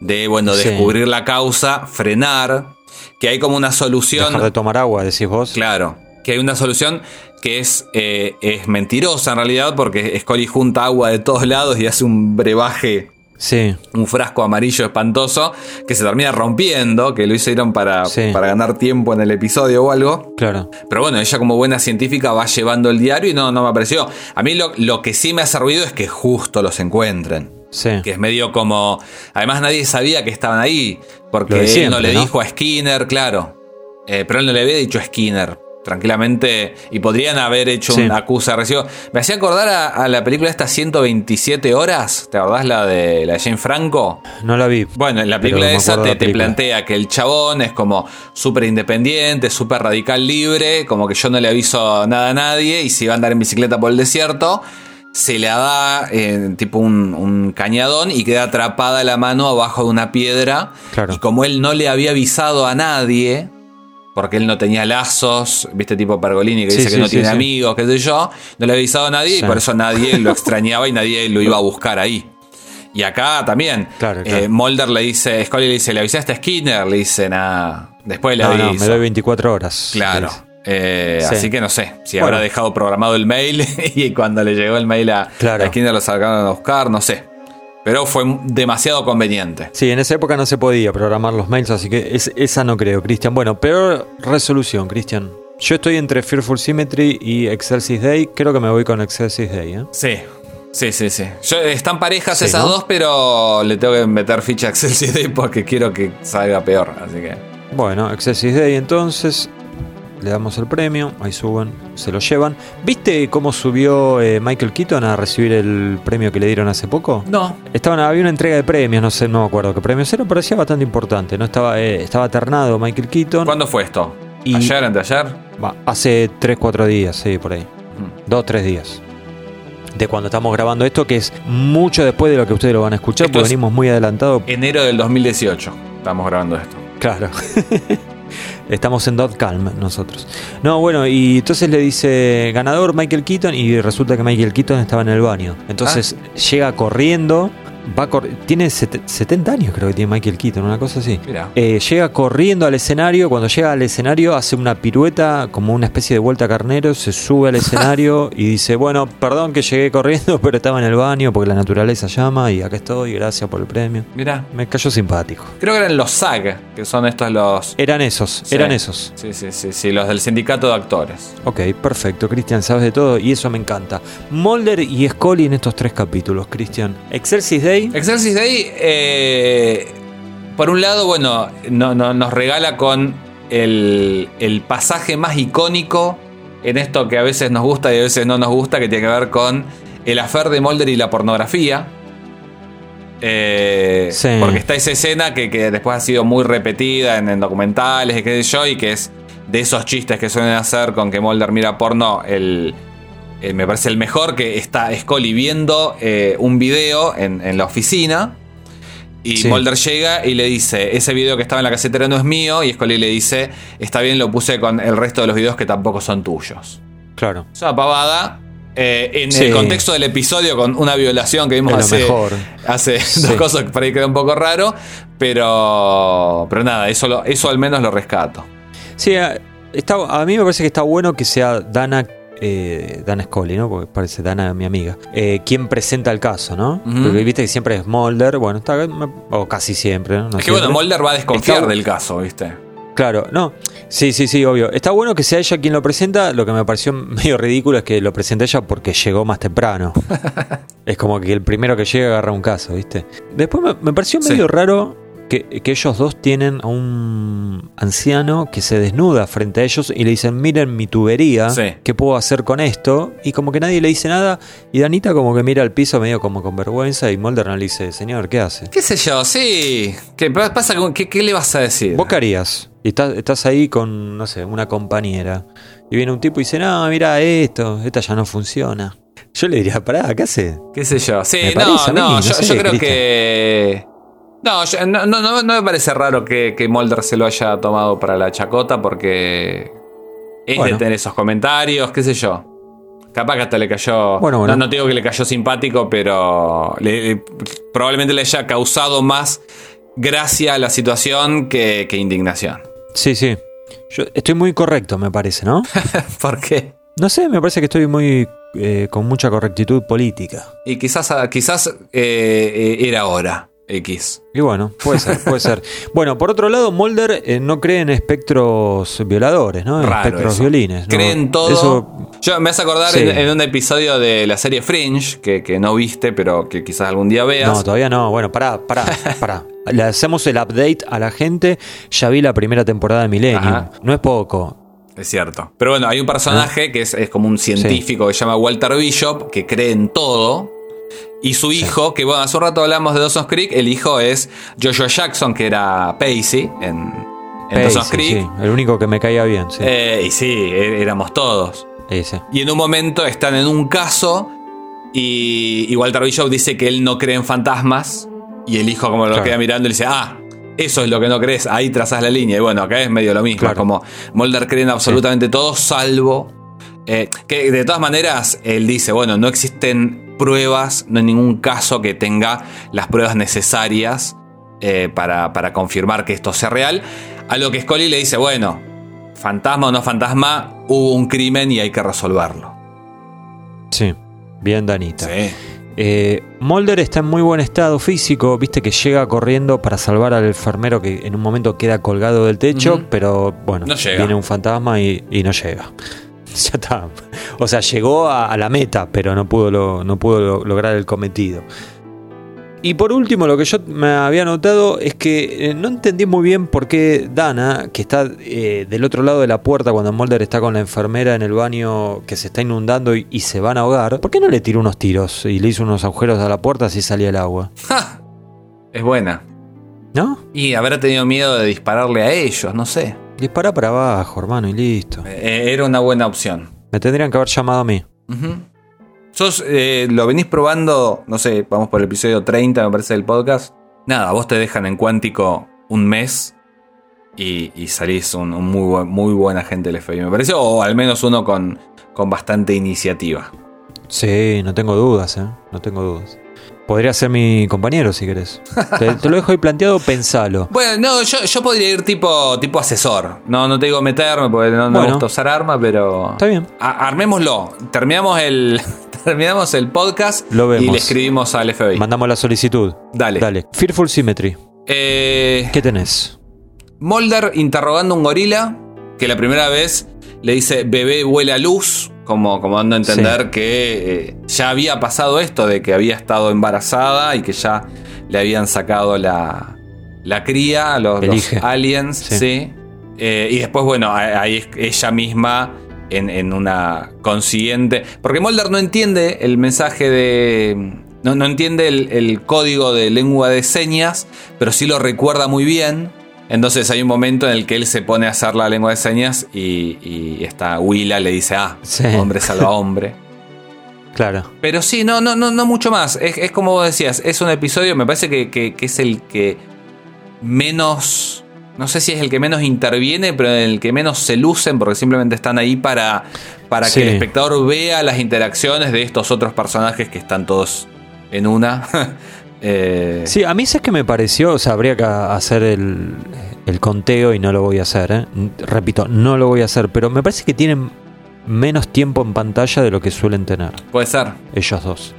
de, bueno, Sí. descubrir la causa, frenar, que hay como una solución. Dejar de tomar agua, decís vos. Claro, que hay una solución que es, eh, es mentirosa en realidad, porque Scully junta agua de todos lados y hace un brebaje Sí, un frasco amarillo espantoso que se termina rompiendo, que lo hicieron para, Sí. para ganar tiempo en el episodio o algo. claro. Pero bueno, ella como buena científica va llevando el diario y no, no me apareció. A mí lo, lo que sí me hace ruido es que justo los encuentren. Sí. Que es medio como... Además nadie sabía que estaban ahí, porque él no siempre, le ¿no? dijo a Skinner, claro. Eh, pero él no le había dicho a Skinner. Tranquilamente, y podrían haber hecho Sí. una acusa recibo. Me hacía acordar a, a la película esta 127 horas. ¿Te acordás la de, la de Jane Franco? No la vi. Bueno, en la película esa te, la te plantea que el chabón es como súper independiente, súper radical libre, como que yo no le aviso nada a nadie y si va a andar en bicicleta por el desierto, se le da eh, tipo un, un cañadón y queda atrapada la mano abajo de una piedra. Claro. Y como él no le había avisado a nadie, porque él no tenía lazos, viste, tipo Pergolini que Sí, dice que sí, no sí, tiene amigos, qué sé yo, no le había avisado a nadie y por eso nadie lo extrañaba y nadie lo iba a buscar ahí. Y acá también, Claro, eh, claro. Mulder le dice, Scully le dice, ¿le avisaste a Skinner? Le dice, nada, después le No, me doy 24 horas. Claro. Eh, Sí. Así que no sé si Bueno. habrá dejado programado el mail y cuando le llegó el mail a, Claro. a Skinner lo sacaron a buscar, no sé. Pero fue demasiado conveniente. Sí, en esa época no se podía programar los mails, así que es- esa no creo, Cristian. Bueno, peor resolución, Cristian. Yo estoy entre Fearful Symmetry y Excelsis Day. Creo que me voy con Excelsis Day, ¿eh? Sí. Sí, sí, sí. Yo- están parejas Sí, esas ¿no? dos, pero le tengo que meter ficha a Excelsior Day porque quiero que salga peor. Así que. Bueno, Excelsis Day entonces. Le damos el premio, ahí suben, se lo llevan. ¿Viste cómo subió eh, Michael Keaton a recibir el premio que le dieron hace poco? No. Estaban, había una entrega de premios, no sé, no me acuerdo qué premios era, parecía bastante importante, ¿no? Estaba, eh, estaba ternado Michael Keaton. ¿Cuándo fue esto? Y- ¿Ayer, anteayer? Hace 3, 4 días, sí, por ahí. 2, 3 días. De cuando estamos grabando esto, que es mucho después de lo que ustedes lo van a escuchar, Esto porque es- venimos muy adelantados. Enero del 2018. Estamos grabando esto. Claro. Estamos en Dot Calm nosotros. No, bueno, y entonces le dice ganador Michael Keaton y resulta que Michael Keaton estaba en el baño. Entonces Ah. llega corriendo, va tiene set- 70 años creo que tiene Michael Keaton, una cosa así. Eh, llega corriendo al escenario, cuando llega al escenario hace una pirueta como una especie de vuelta a carnero, se sube al escenario y dice, bueno, perdón que llegué corriendo, pero estaba en el baño porque la naturaleza llama y acá estoy, gracias por el premio. Mira. Me cayó simpático. Creo que eran los SAG, que son estos los. Eran esos, Sí. eran esos. Sí, sí, sí, sí, los del sindicato de actores. Ok, perfecto, Cristian, sabes de todo y eso me encanta. Mulder y Scully en estos tres capítulos, Cristian. Excelsis Day, Excelsis Day, eh, por un lado, bueno, no- no- nos regala con el, el pasaje más icónico en esto que a veces nos gusta y a veces no nos gusta, que tiene que ver con el afer de Mulder y la pornografía. Eh, Sí. Porque está esa escena que, que después ha sido muy repetida en, en documentales y qué sé yo, y que es de esos chistes que suelen hacer con que Mulder mira porno, el, eh, me parece el mejor, que está Scully viendo eh, un video en, en la oficina. Y Sí. Mulder llega y le dice, ese video que estaba en la casetera no es mío. Y Scully le dice, está bien, lo puse con el resto de los videos que tampoco son tuyos. claro. Es una pavada. eh, en Sí. el contexto del episodio con una violación que vimos Es hace, mejor. hace Sí. dos cosas que por ahí queda un poco raro. Pero, pero nada, eso, lo- eso al menos lo rescato. Sí, está, a mí me parece que está bueno que sea Dana eh, Dana Scully, ¿no? Porque parece Dana mi amiga. Eh, ¿Quién presenta el caso, no? Porque viste que siempre es Mulder, bueno, está, o casi siempre, ¿no? No es que bueno. Mulder va a desconfiar Está- del caso, ¿viste? Claro, no. Sí, sí, sí, obvio. Está bueno que sea ella quien lo presenta. Lo que me pareció medio ridículo es que lo presenta ella porque llegó más temprano. es como que el primero que llega agarra un caso, ¿viste? Después me, me pareció Sí. medio raro que, que ellos dos tienen a un anciano que se desnuda frente a ellos y le dicen, miren mi tubería, Sí. ¿qué puedo hacer con esto? Y como que nadie le dice nada. Y Danita como que mira al piso medio como con vergüenza y Mulder no le dice, señor, ¿qué hace? ¿Qué sé yo? Sí. ¿Qué pa- pasa con qué, qué le vas a decir? ¿Vos qué harías? Y estás, estás ahí con, no sé, una compañera. Y viene un tipo y dice, no, mira esto, esta ya no funciona. Yo le diría, pará, ¿qué hace? ¿Qué sé yo? Sí, no, mí, no, yo, sé, yo creo que. No, yo- no, no, no- me parece raro que, que Mulder se lo haya tomado para la chacota porque es Bueno. de tener esos comentarios, qué sé yo. Capaz que hasta le cayó. Bueno, bueno. No, no te digo que le cayó simpático, pero le- le- probablemente le haya causado más gracia a la situación que, que indignación. Sí, sí. Yo estoy muy correcto, me parece, ¿no? ¿Por qué? No sé, me parece que estoy muy eh, con mucha correctitud política. Y quizás, quizás eh, eh, era hora, X. Y bueno, puede ser, puede ser. Bueno, por otro lado, Mulder eh, no cree en espectros violadores, ¿no? En Raro espectros eso. violines. ¿no? Creen todo. Eso, Yo me hace acordar Sí. en, en un episodio de la serie Fringe, que, que no viste, pero que quizás algún día veas. no, todavía no. Bueno, pará, pará, pará. Le hacemos el update a la gente. Ya vi la primera temporada de Millennium. Ajá. No es poco. Es cierto. Pero bueno, hay un personaje que es, es como un científico que se llama Walter Bishop, que cree en todo. Y su hijo, que bueno, hace un rato hablamos de Dawson's Creek, el hijo es Joshua Jackson, que era Pacey en, en Dawson's Pacey, Creek. sí, el único que me caía bien, sí. Eh, y sí, é- éramos todos. Ese. Y en un momento están en un caso y, y Walter Bishop dice que él no cree en fantasmas y el hijo como lo Claro. queda mirando y le dice, ah, eso es lo que no crees, ahí trazas la línea. Y bueno, acá es medio lo mismo, Claro. como Mulder cree en absolutamente todo salvo... eh, que de todas maneras, él dice, bueno, no existen pruebas, no hay ningún caso que tenga las pruebas necesarias eh, para, para confirmar que esto sea real. A lo que Scully le dice, bueno, fantasma o no fantasma, hubo un crimen y hay que resolverlo. Sí. Bien, Danita. Sí. Eh, Mulder está en muy buen estado físico, viste que llega corriendo para salvar al enfermero que en un momento queda colgado del techo, pero bueno, No llega. viene un fantasma y, y no llega. Ya está. O sea, llegó a, a la meta, pero no pudo, lo- no pudo lo- lograr el cometido. Y por último, lo que yo me había notado es que eh, no entendí muy bien por qué Dana, que está eh, del otro lado de la puerta cuando Mulder está con la enfermera en el baño que se está inundando y, y se van a ahogar, ¿por qué no le tiró unos tiros y le hizo unos agujeros a la puerta así salía el agua? ¡Ja! Es buena. ¿No? Y habrá tenido miedo de dispararle a ellos, no sé. Dispara para abajo, hermano, y listo. Eh, era una buena opción. Me tendrían que haber llamado a mí. Sos, eh, lo venís probando, no sé, vamos por el episodio 30, me parece, del podcast. Nada, vos te dejan en cuántico un mes y, y salís un, un muy, buen- muy buen agente del FBI, me parece, o al menos uno con, con bastante iniciativa. Sí, no tengo dudas, ¿eh? No tengo dudas. Podría ser mi compañero si querés. Te, te lo dejo ahí planteado, pensalo. Bueno, no, yo, yo podría ir tipo, tipo asesor. No, no te digo meterme porque no, no me Bueno. gusta usar arma, pero. Está bien. A- armémoslo. Terminamos el, terminamos el podcast Lo vemos. y le escribimos al FBI. Mandamos la solicitud. Dale. Dale. Fearful Symmetry. Eh, ¿Qué tenés? Mulder interrogando a un gorila que la primera vez le dice bebé huele a luz, como, como dando a entender Sí. que eh, ya había pasado esto de que había estado embarazada y que ya le habían sacado la, la cría a los, aliens. Sí. Sí. Eh, y después, bueno, ahí es ella misma en, en una consiguiente. Porque Mulder no entiende el mensaje de. No, no entiende el, el código de lengua de señas, pero sí lo recuerda muy bien. Entonces hay un momento en el que él se pone a hacer la lengua de señas y, y esta Willa le dice, ah, Sí. hombre salva hombre. Claro. Pero sí, no, no, no, no mucho más. Es, es como vos decías, es un episodio, me parece que, que- que es el que menos. No sé si es el que menos interviene, pero el que menos se lucen, porque simplemente están ahí para, para Sí. que el espectador vea las interacciones de estos otros personajes que están todos en una. Eh, Sí, a mí es que me pareció, o sea, habría que hacer el, el conteo y no lo voy a hacer, ¿eh? Repito, no lo voy a hacer, pero me parece que tienen menos tiempo en pantalla de lo que suelen tener Puede ser. ellos dos.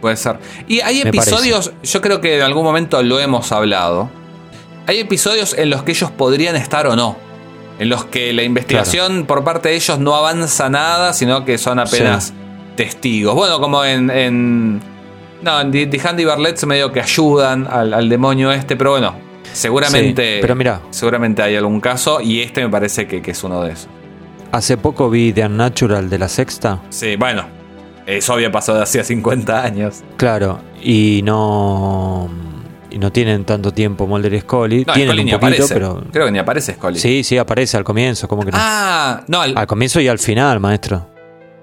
Puede ser. Y hay episodios, yo creo que en algún momento lo hemos hablado. Hay episodios en los que ellos podrían estar o no. En los que la investigación por parte de ellos no avanza nada, sino que son apenas testigos. Bueno, como en. en no, en The, The Handy Barlets medio que ayudan al, al demonio este, pero bueno, seguramente. Sí, pero mira. Seguramente hay algún caso, y este me parece que, que es uno de esos. Hace poco vi The Unnatural de la sexta. Sí, bueno. Eso había pasado de hacía 50 años. Claro, y no. Y no tienen tanto tiempo Mulder y Scully. No, tienen Scully un ni poquito, aparece. pero. Creo que ni aparece Scully. Sí, sí, aparece al comienzo, como que no? Ah, no, al, Al comienzo y al final, maestro.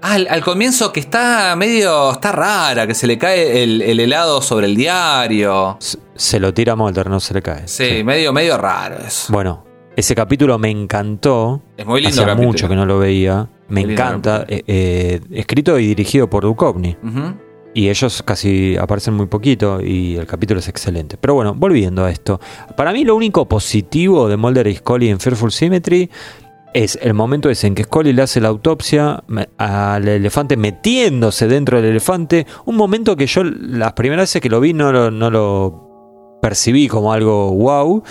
Ah, al, al comienzo que está medio. Está rara, que se le cae el, el helado sobre el diario. Se lo tira a Mulder, no se le cae. Sí, medio, medio raro eso. Bueno, ese capítulo me encantó. Es muy lindo Hacía capítulo. mucho que no lo veía. Me Muy encanta. eh, eh, escrito y dirigido por Duchovny. Y ellos casi aparecen muy poquito y el capítulo es excelente. Pero bueno, volviendo a esto. Para mí lo único positivo de Mulder y Scully en Fearful Symmetry es el momento ese en que Scully le hace la autopsia al elefante metiéndose dentro del elefante. Un momento que yo las primeras veces que lo vi no lo, no lo percibí como algo wow.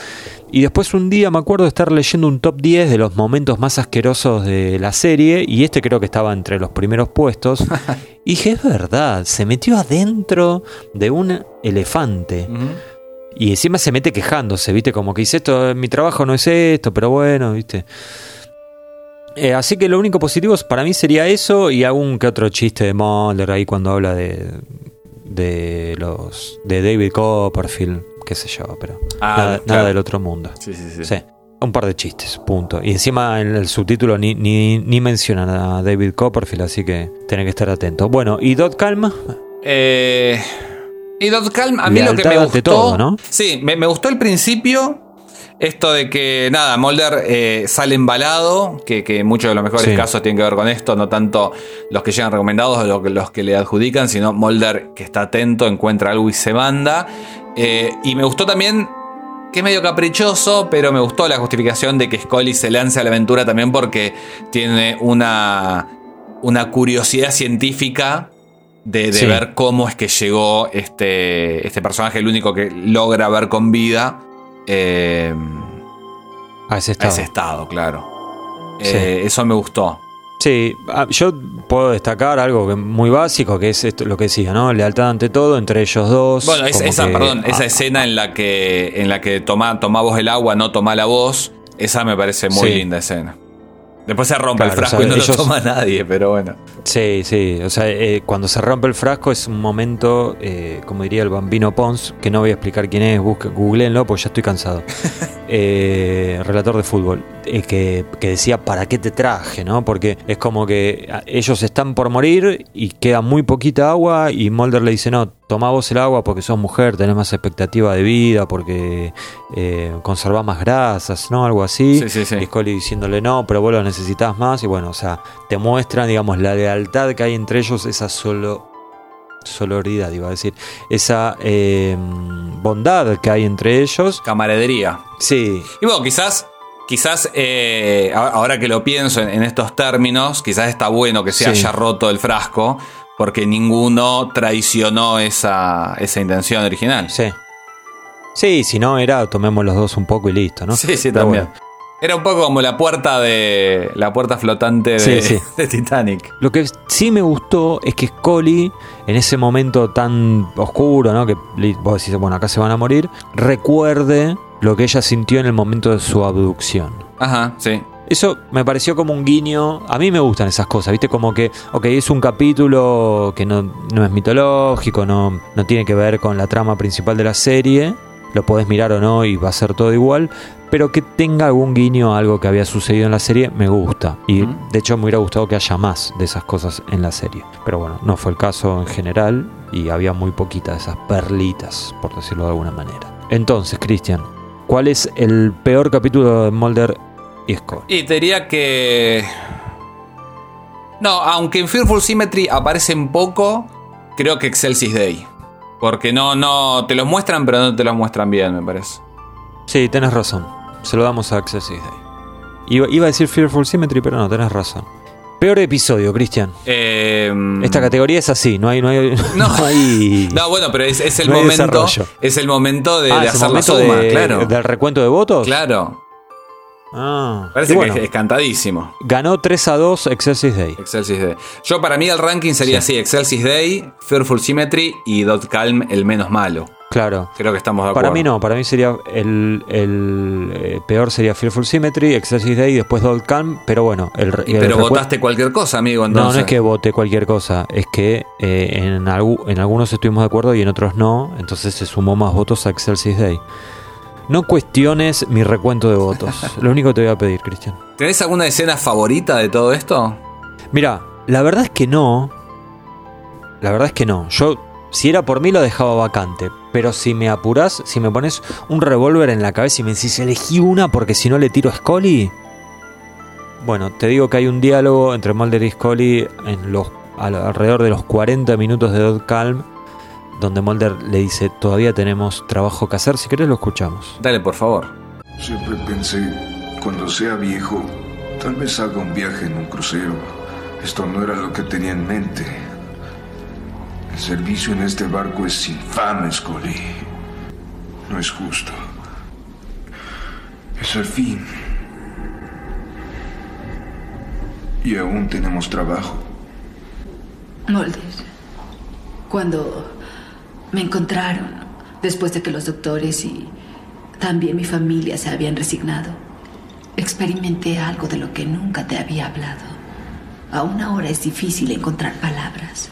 Y después un día me acuerdo de estar leyendo un top 10 de los momentos más asquerosos de la serie. Y este creo que estaba entre los primeros puestos. y dije, es verdad, se metió adentro de un elefante. Y encima se mete quejándose, ¿viste? Como que dice esto, mi trabajo no es esto, pero bueno, ¿viste? Eh, así que lo único positivo para mí sería eso y algún que otro chiste de Mulder ahí cuando habla de, de los de David Copperfield, qué sé yo, pero Ah, nada, claro. nada del otro mundo. Sí, sí, sí. Sí, un par de chistes, punto. Y encima en el subtítulo ni, ni, ni mencionan a David Copperfield, así que tienen que estar atentos. Bueno, y Dot Calm, Eh, y Dot Calm, a mí lo que me gustó. todo, ¿no? Sí, me, me gustó el principio. Esto de que, nada, Mulder eh, sale embalado, que, que muchos de los mejores Sí. casos tienen que ver con esto, no tanto los que llegan recomendados o los que le adjudican, sino Mulder que está atento, encuentra algo y se manda. Eh, y me gustó también, que es medio caprichoso, pero me gustó la justificación de que Scully se lance a la aventura también porque tiene una, una curiosidad científica de, de Sí. ver cómo es que llegó este, este personaje, el único que logra ver con vida eh, a ese a estado. ese estado, claro. Sí. Eh, eso me gustó. Sí, ah, yo puedo destacar algo muy básico, que es esto, lo que decía, ¿no? Lealtad ante todo entre ellos dos. Bueno, es- esa, que- perdón, esa escena en la que, en la que toma, toma vos el agua, no toma la voz, esa me parece muy Sí. linda escena. Después se rompe el frasco o sea, y no ellos- lo toma nadie, pero bueno. Sí, sí, o sea, eh, cuando se rompe el frasco es un momento, eh, como diría el bambino Pons, que no voy a explicar quién es, busque, googleenlo, porque ya estoy cansado. Eh, relator de fútbol, eh, que, que decía, ¿para qué te traje? ¿no? Porque es como que ellos están por morir y queda muy poquita agua y Mulder le dice, no, toma vos el agua porque sos mujer, tenés más expectativa de vida, porque conservás más grasas, ¿no? Algo así. Sí, sí, sí. Y Scully diciéndole, no, pero vos lo necesitas más. Y bueno, o sea, te muestran, digamos, la lealtad que hay entre ellos, esa solo soloridad, iba a decir, esa eh, bondad que hay entre ellos. Camaradería. Sí, Y bueno, quizás, quizás eh, ahora que lo pienso en, en estos términos, quizás está bueno que se Sí. haya roto el frasco, porque ninguno traicionó esa, esa intención original. sí. Sí, si no era, tomemos los dos un poco y listo, ¿no? Sí, sí, Pero también. bueno. Era un poco como la puerta de. la puerta flotante de, Sí, sí. de Titanic. Lo que sí me gustó es que Scully, en ese momento tan oscuro, ¿no? Que vos decís, bueno, acá se van a morir, recuerde lo que ella sintió en el momento de su abducción. Ajá, sí. Eso me pareció como un guiño. A mí me gustan esas cosas, ¿viste? Como que, ok, es un capítulo que no, no es mitológico, no, no tiene que ver con la trama principal de la serie. Lo podés mirar o no y va a ser todo igual. Pero que tenga algún guiño a algo que había sucedido en la serie, me gusta. Y de hecho me hubiera gustado que haya más de esas cosas en la serie. Pero bueno, no fue el caso en general. Y había muy poquitas de esas perlitas, por decirlo de alguna manera. Entonces, Cristian, ¿cuál es el peor capítulo de Mulder y Scully? Y te diría que. No, aunque en Fearful Symmetry aparecen poco, creo que Excelsis Day. Porque no, no. Te los muestran, pero no te los muestran bien, me parece. Sí, tenés razón. Se lo damos a Access Day. Iba, iba a decir Fearful Symmetry, pero no, tenés razón. Peor episodio, Cristian. Eh, Esta categoría es así, no hay. No, hay, No. no hay- No, bueno, pero es, es el No momento. Es el momento de, Ah, de ¿es el hacer la suma, de- claro. del recuento de votos. Claro. Ah, Parece y bueno, que es, es cantadísimo. ganó 3 a 2 Excelsis Day. Excelsis Day. Yo, para mí, el ranking sería así: Excelsis Day, Fearful Symmetry y Dot Calm, el menos malo. Claro. Creo que estamos de acuerdo. Para mí no, para mí sería el, el, eh, peor sería Fearful Symmetry, Excelsis Day, después Dot Calm, pero bueno, el, Y pero votaste cualquier cosa, amigo. No, no es que vote cualquier cosa, es que eh, en, en algunos estuvimos de acuerdo y en otros no, entonces se sumó más votos a Excelsis Day. No cuestiones mi recuento de votos, lo único que te voy a pedir, Cristian. ¿Tenés alguna escena favorita de todo esto? Mira, la verdad es que no. La verdad es que no. Yo, si era por mí, lo dejaba vacante. Pero si me apurás, si me pones un revólver en la cabeza y me decís elegí una porque si no le tiro a Scully. Bueno, te digo que hay un diálogo entre Mulder y Scully en los, al- alrededor de los 40 minutos de Dot Calm. Donde Mulder le dice: Todavía tenemos trabajo que hacer. Si querés, lo escuchamos. Dale, por favor. Siempre pensé, cuando sea viejo, tal vez haga un viaje en un crucero. Esto no era lo que tenía en mente. El servicio en este barco es infame, Scully. No es justo. Es el fin. Y aún tenemos trabajo. Mulder, cuando me encontraron, después de que los doctores y también mi familia se habían resignado, experimenté algo de lo que nunca te había hablado. Aún ahora es difícil encontrar palabras,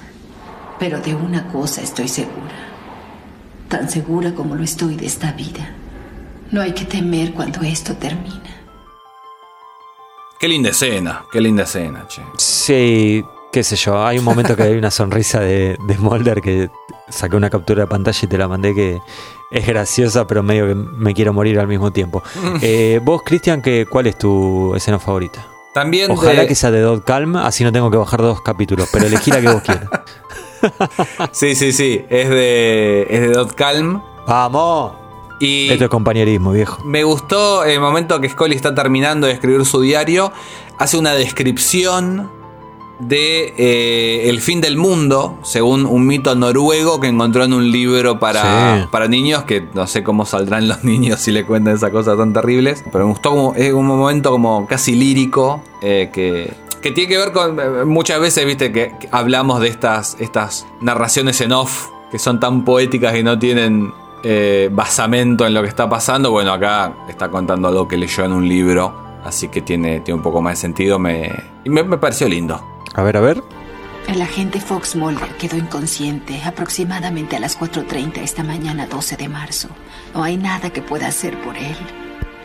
pero de una cosa estoy segura, tan segura como lo estoy de esta vida. No hay que temer cuando esto termina. Qué linda escena, qué linda escena, che. Sí, qué sé yo. Hay un momento que hay una sonrisa de, de Mulder que saqué una captura de pantalla y te la mandé que es graciosa, pero medio que me quiero morir al mismo tiempo. Eh, vos, Cristian, ¿qué- ¿cuál es tu escena favorita? También Ojalá de- que sea de Dot Calm, así no tengo que bajar dos capítulos, pero elegí la que vos quieras. Sí, sí, sí. Es de, es de Dot Calm. ¡Vamos! Y Esto es compañerismo, viejo. me gustó el momento que Scully está terminando de escribir su diario. Hace una descripción de eh, el fin del mundo, según un mito noruego que encontró en un libro para, Sí. para niños, que no sé cómo saldrán los niños si le cuentan esas cosas tan terribles. Pero me gustó como, es un momento como casi lírico eh, que, que tiene que ver con. eh, Muchas veces, viste, que, que hablamos de estas, estas narraciones en off que son tan poéticas y no tienen eh, basamento en lo que está pasando. Bueno, acá está contando algo que leyó en un libro. Así que tiene, tiene un poco más de sentido. Me, y me, me pareció lindo. A ver, a ver. El agente Fox Mulder quedó inconsciente aproximadamente a las 4.30 esta mañana 12 de marzo. No hay nada que pueda hacer por él,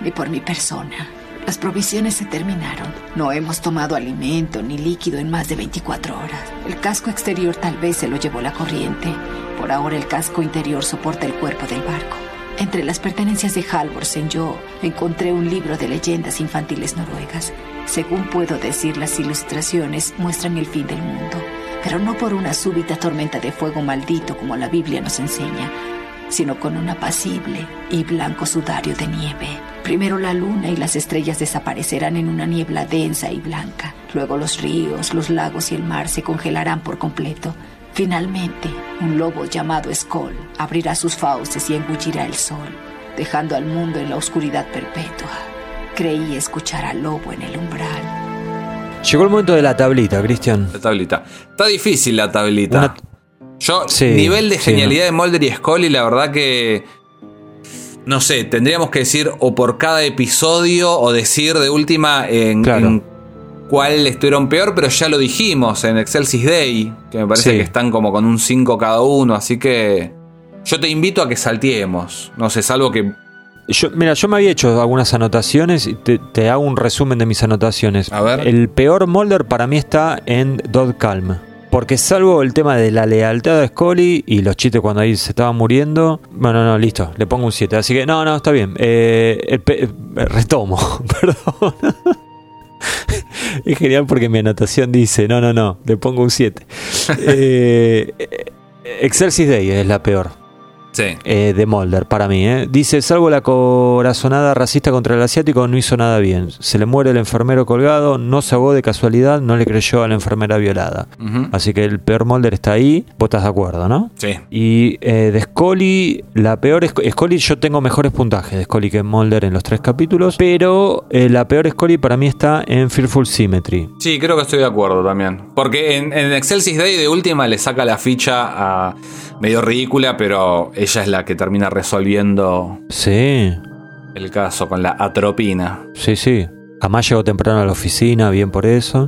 ni por mi persona. Las provisiones se terminaron. No hemos tomado alimento ni líquido en más de 24 horas. El casco exterior tal vez se lo llevó la corriente. Por ahora el casco interior soporta el cuerpo del barco. Entre las pertenencias de Halvorsen yo encontré un libro de leyendas infantiles noruegas. Según puedo decir, las ilustraciones muestran el fin del mundo, pero no por una súbita tormenta de fuego maldito como la Biblia nos enseña, sino con un apacible y blanco sudario de nieve. Primero la luna y las estrellas desaparecerán en una niebla densa y blanca. Luego los ríos, los lagos y el mar se congelarán por completo. Finalmente, un lobo llamado Skoll abrirá sus fauces y engullirá el sol, dejando al mundo en la oscuridad perpetua. Creí escuchar al lobo en el umbral. Llegó el momento de la tablita, Cristian. La tablita. Está difícil la tablita. Una- Yo, Sí, nivel de sí, genialidad de Mulder y Scully, la verdad que. No sé, tendríamos que decir o por cada episodio o decir de última en, Claro. en cuál estuvieron peor, pero ya lo dijimos en Excelsis Day, que me parece Sí. que están como con un 5 cada uno, así que yo te invito a que salteemos. No sé, salvo que. Yo, mira, yo me había hecho algunas anotaciones y te, te hago un resumen de mis anotaciones. A ver. El peor Molder para mí está en Dot Calm. Porque salvo el tema de la lealtad de Scully y los chistes cuando ahí se estaba muriendo. Bueno, no, listo, le pongo un 7. Así que, no, no, está bien. Eh, el eh, retomo, perdón. es genial porque mi anotación dice, no, no, no, le pongo un 7. eh, Excelsis Day es la peor. Sí. eh, de Mulder, para mí. ¿eh? Dice, salvo la corazonada racista contra el asiático, no hizo nada bien. Se le muere el enfermero colgado, no se ahogó de casualidad, no le creyó a la enfermera violada. Así que el peor Mulder está ahí. Vos estás de acuerdo, ¿no? Sí. Y eh, de Scully, la peor Sc- Scully, yo tengo mejores puntajes de Scully que Mulder en los tres capítulos, pero eh, la peor Scully para mí está en Fearful Symmetry. Sí, creo que estoy de acuerdo también. Porque en, en Excelsis Day de última le saca la ficha a medio ridícula, pero ella es la que termina resolviendo Sí, el caso con la atropina. sí, sí. Además llegó temprano a la oficina, bien por eso.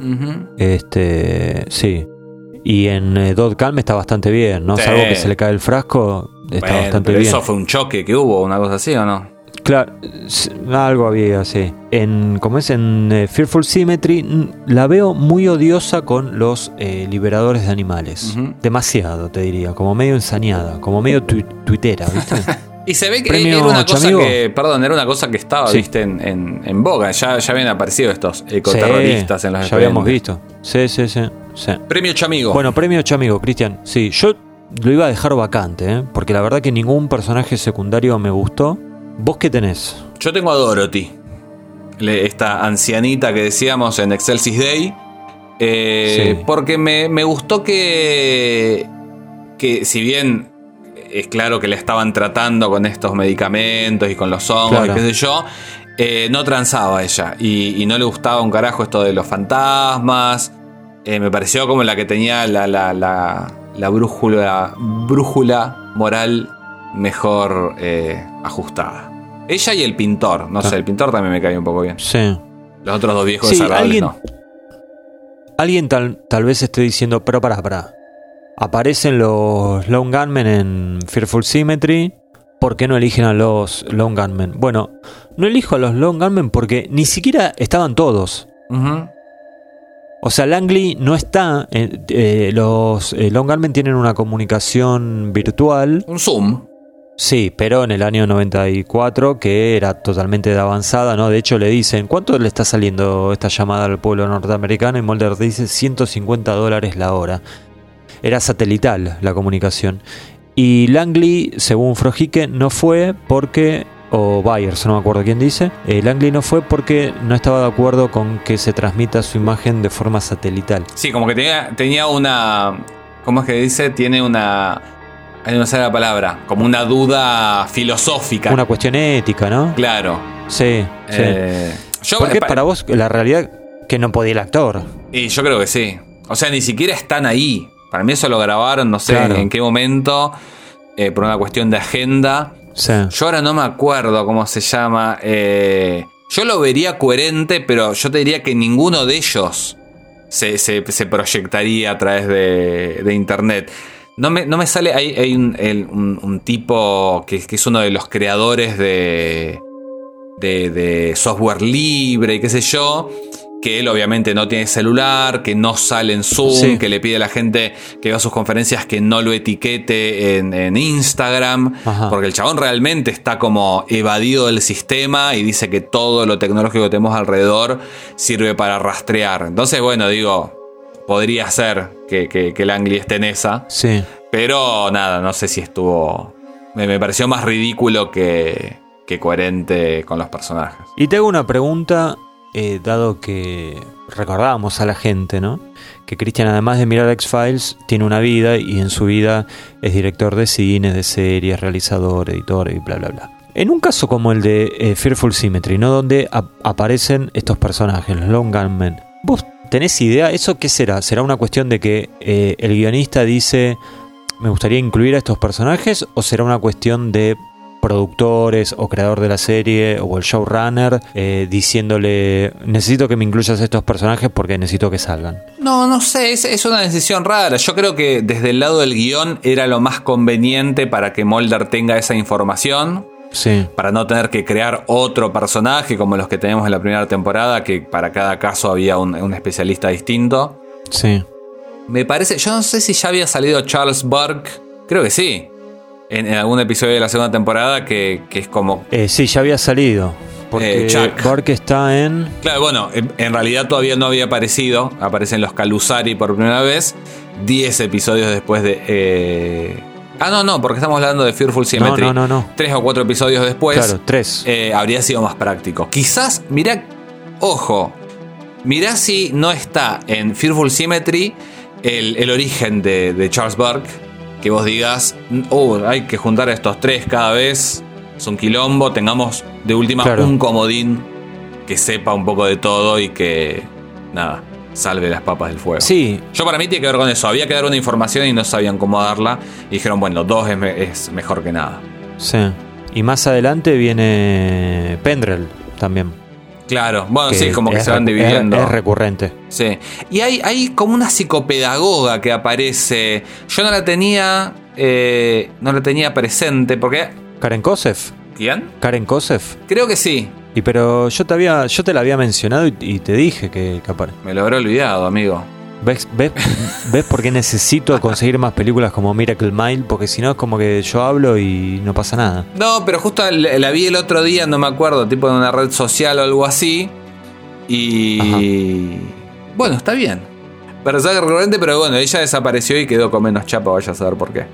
Este, sí. Y en eh, Dot Calm está bastante bien, ¿no? Sí. Salvo que se le cae el frasco, está Bueno, bastante pero bien. eso fue un choque que hubo, una cosa así, ¿o no? Claro, algo había, sí. En, como es en eh, Fearful Symmetry, mm, la veo muy odiosa con los eh, liberadores de animales. Demasiado, te diría. Como medio ensañada, como medio tui- tuitera, ¿viste? Y se ve que Premio era una cosa que, perdón, era una cosa que estaba, Sí. viste, en, en, en boga. Ya, ya habían aparecido estos ecoterroristas Sí, en los Ya habíamos visto. Sí, sí, sí. sí. Premio Chamigo. Bueno, premio Chamigo, Cristian. Sí, yo lo iba a dejar vacante, ¿eh? porque la verdad que ningún personaje secundario me gustó. ¿Vos qué tenés? Yo tengo a Dorothy, esta ancianita que decíamos en Excelsis Day, eh, Sí. porque me, me gustó que, que si bien es claro que le estaban tratando con estos medicamentos y con los hongos Claro. y qué sé yo, eh, no transaba ella y, y no le gustaba un carajo esto de los fantasmas. Eh, me pareció como la que tenía la, la, la, la brújula, brújula moral mejor eh, ajustada. Ella y el pintor, no sé, el pintor también me cae un poco bien. Sí. Los otros dos viejos Sí, alguien- no. Alguien tal, tal vez esté diciendo, pero pará, pará. Aparecen los Lone Gunmen en Fearful Symmetry. ¿Por qué no eligen a los Lone Gunmen? Bueno, no elijo a los Lone Gunmen porque ni siquiera estaban todos. O sea, Langley no está. eh, eh, los eh, Gunmen tienen una comunicación virtual. Un zoom. Sí, pero en el año 94, que era totalmente de avanzada, ¿no? De hecho, le dicen, ¿cuánto le está saliendo esta llamada al pueblo norteamericano? Y Mulder dice 150 dólares la hora. Era satelital la comunicación. Y Langley, según Frojique, no fue porque, o Byers, no me acuerdo quién dice, eh, Langley no fue porque no estaba de acuerdo con que se transmita su imagen de forma satelital. Sí, como que tenía, tenía una. ¿Cómo es que dice? Tiene una. Me sale la palabra. Como una duda filosófica. Una cuestión ética, ¿no? Claro. Sí, sí. Eh, yo, Porque pa- para vos la realidad que no podía el actor. Y yo creo que sí. O sea, ni siquiera están ahí. Para mí eso lo grabaron, no sé Claro. en qué momento, eh, por una cuestión de agenda. Sí. Yo ahora no me acuerdo cómo se llama. eh, yo lo vería coherente, pero yo te diría que ninguno de ellos se, se- se proyectaría a través de, de internet. No me, no me sale. Hay, hay un, el- un- un tipo que, que es uno de los creadores de, de, de software libre y qué sé yo. Que él obviamente no tiene celular, que no sale en Zoom, Sí. que le pide a la gente que va a sus conferencias que no lo etiquete en, en Instagram. Ajá. Porque el chabón realmente está como evadido del sistema y dice que todo lo tecnológico que tenemos alrededor sirve para rastrear. Entonces, bueno, digo, podría ser que, que, que Langley esté en esa. Sí. Pero nada, no sé si estuvo. Me, me pareció más ridículo que, que coherente con los personajes. Y te hago una pregunta, eh, dado que recordábamos a la gente, ¿no? Que Christian, además de mirar X-Files, tiene una vida y en su vida es director de cine, de series, realizador, editor y bla, bla, bla. En un caso como el de eh, Fearful Symmetry, ¿no? Donde ap- aparecen estos personajes, los Long Gunmen. ¿Vos tenés idea? ¿Eso qué será? ¿Será una cuestión de que eh, el guionista dice, me gustaría incluir a estos personajes? ¿O será una cuestión de productores o creador de la serie o el showrunner eh, diciéndole necesito que me incluyas estos personajes porque necesito que salgan. No, no sé, es, es una decisión rara. Yo creo que desde el lado del guion era lo más conveniente para que Mulder tenga esa información. Sí, Para no tener que crear otro personaje como los que tenemos en la primera temporada, que para cada caso había un, un especialista distinto. sí. Me parece, yo no sé si ya había salido Charles Burke, creo que sí, en, en algún episodio de la segunda temporada que, que es como... Eh, sí, ya había salido. Porque Eh, Chuck. Burke está en... Claro, bueno, en, en realidad todavía no había aparecido, aparecen los Calusari por primera vez, 10 episodios después de, eh, Ah, no, no, porque estamos hablando de Fearful Symmetry. No, no, no, no. Tres o cuatro episodios después. Claro, tres. eh, habría sido más práctico. Quizás, mirá, ojo, mirá si no está en Fearful Symmetry el, el origen de, de Charles Burke. Que vos digas, oh, hay que juntar a estos tres cada vez. Es un quilombo. Tengamos de última Claro. un comodín que sepa un poco de todo y que, nada, salve las papas del fuego. Sí, Yo para mí tiene que ver con eso. Había que dar una información y no sabían cómo darla. Y dijeron, bueno, dos es, me- es mejor que nada. sí. Y más adelante viene Pendrell también. Claro, bueno, sí, como que se van dividiendo. Es, es recurrente. Sí. Y hay, hay como una psicopedagoga que aparece. Yo no la tenía. eh, no la tenía presente. Porque. Karen Kosef. ¿Quién? Karen Kosef. Creo que sí. Y pero yo te había, yo te la había mencionado y, y te dije que, apare- Me lo habré olvidado, amigo. ¿Ves, ves, ¿Ves por qué necesito conseguir más películas como Miracle Mile? Porque si no es como que yo hablo y no pasa nada. No, pero justo la la vi el otro día, no me acuerdo, tipo en una red social o algo así. Y. Bueno, está bien. Personaje recurrente, pero bueno, ella desapareció y quedó con menos chapa, vaya a saber por qué.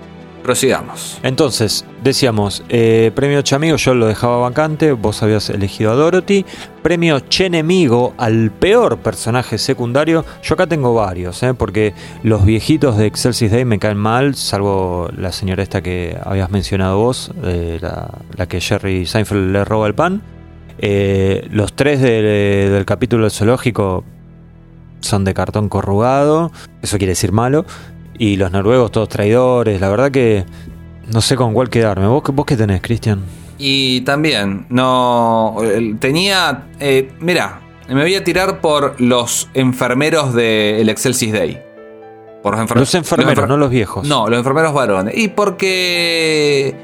Prosigamos. Entonces, decíamos, eh, premio Chamigo yo lo dejaba vacante, vos habías elegido a Dorothy. Premio Chenemigo al peor personaje secundario. Yo acá tengo varios, eh, porque los viejitos de Excelsis Day me caen mal, salvo la señora esta que habías mencionado vos, eh, la, la que Jerry Seinfeld le roba el pan. Los tres de- del capítulo del zoológico son de cartón corrugado, eso quiere decir malo. Y los noruegos todos traidores, la verdad que no sé con cuál quedarme. ¿Vos, qué- vos qué tenés, Cristian? Y también, no. Tenía. Eh, mira, me voy a tirar por los enfermeros del Excelsis Day. Por los, enfer- Los enfermeros, enfer- no los viejos. No, los enfermeros varones. Y porque.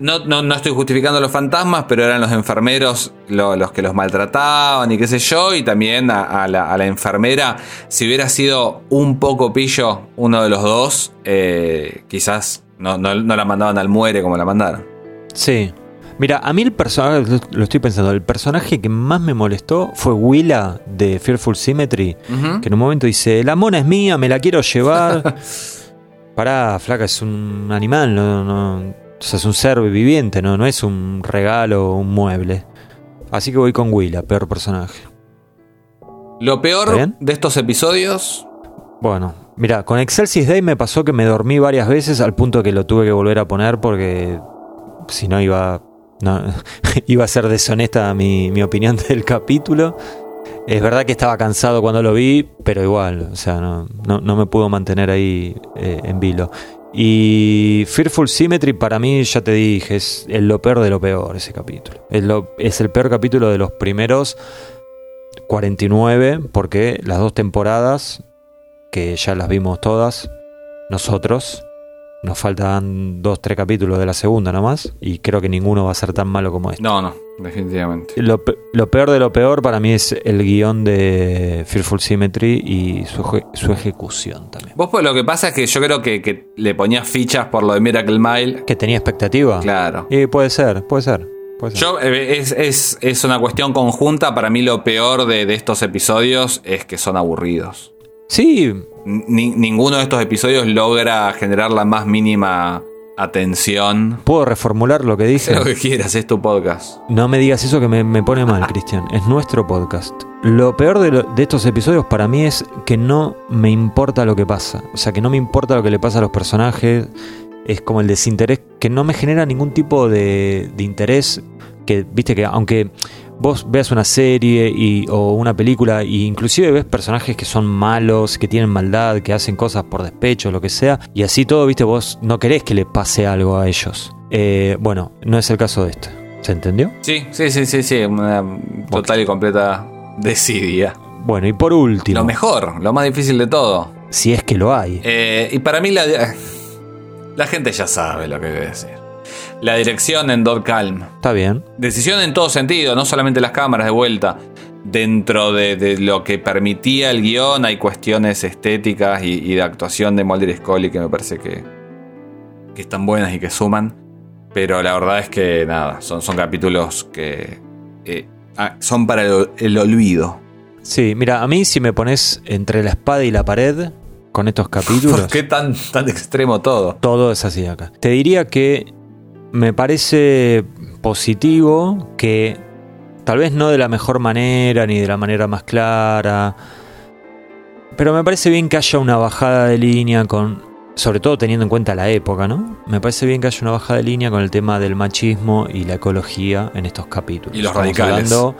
No, no, no estoy justificando a los fantasmas, pero eran los enfermeros lo- los que los maltrataban y qué sé yo. Y también a, a la, a la enfermera, si hubiera sido un poco pillo uno de los dos, eh, quizás no, no- no la mandaban al muere como la mandaron. Sí. Mira, a mí el personaje, lo estoy pensando, el personaje que más me molestó fue Willa de Fearful Symmetry, que en un momento dice, la mona es mía, me la quiero llevar. Pará, flaca, es un animal, no, no- o sea, es un ser viviente, no, no es un regalo o un mueble. Así que voy con Willa, peor personaje. Lo ¿Está peor de estos episodios. Bueno, mira, con Excelsis Day me pasó que me dormí varias veces al punto que lo tuve que volver a poner porque si no iba, no, iba a ser deshonesta mi, mi opinión del capítulo. Es verdad que estaba cansado cuando lo vi, pero igual, o sea, no, no, no me pudo mantener ahí eh, en vilo. Y Fearful Symmetry para mí, ya te dije, es lo peor de lo peor ese capítulo. Es, es el peor capítulo de los primeros 49, porque las dos temporadas que ya las vimos todas nosotros. Nos faltan dos, tres capítulos de la segunda nomás. Y creo que ninguno va a ser tan malo como este. No, no, definitivamente. Lo, pe- lo peor de lo peor para mí es el guion de Fearful Symmetry y su, eje- su ejecución también. Vos pues lo que pasa es que yo creo que, que le ponías fichas por lo de Miracle Mile. ¿Que tenía expectativa? Claro. Y puede ser, puede ser. puede ser. Yo, eh, es, es- es una cuestión conjunta. Para mí lo peor de, de estos episodios es que son aburridos. Sí, Ni- ninguno de estos episodios logra generar la más mínima atención. puedo reformular lo que dije. Sé lo que quieras, es tu podcast. No me digas eso que me, me pone mal, Cristian. Es nuestro podcast. Lo peor de, lo- de estos episodios para mí es que no me importa lo que pasa. O sea, que no me importa lo que le pasa a los personajes. Es como el desinterés que no me genera ningún tipo de, de interés. Que, viste, que aunque vos veas una serie y, o una película e inclusive ves personajes que son malos, que tienen maldad, que hacen cosas por despecho, lo que sea, y así todo, viste, vos no querés que le pase algo a ellos. Eh, bueno, no es el caso de este. ¿Se entendió? Sí, sí, sí, sí, sí. Una total y completa desidia. Bueno, y por último, Lo mejor, lo más difícil de todo. si es que lo hay. Eh, y para mí la, la gente ya sabe lo que voy a decir. La dirección en Dog Calm. Está bien. Decisión en todo sentido, no solamente las cámaras de vuelta. Dentro de, de lo que permitía el guion hay cuestiones estéticas y, y de actuación de Mulder y Scully que me parece que, que están buenas y que suman. Pero la verdad es que nada, son, son capítulos que eh, ah, son para el, el olvido. Sí, mira, a mí si me pones entre la espada y la pared, con estos capítulos. ¿Por qué tan, tan extremo todo? Todo es así acá. Te diría que me parece positivo que tal vez no de la mejor manera ni de la manera más clara, pero me parece bien que haya una bajada de línea con, sobre todo teniendo en cuenta la época, ¿no? Me parece bien que haya una bajada de línea con el tema del machismo y la ecología en estos capítulos. Y los Estamos radicales. hablando-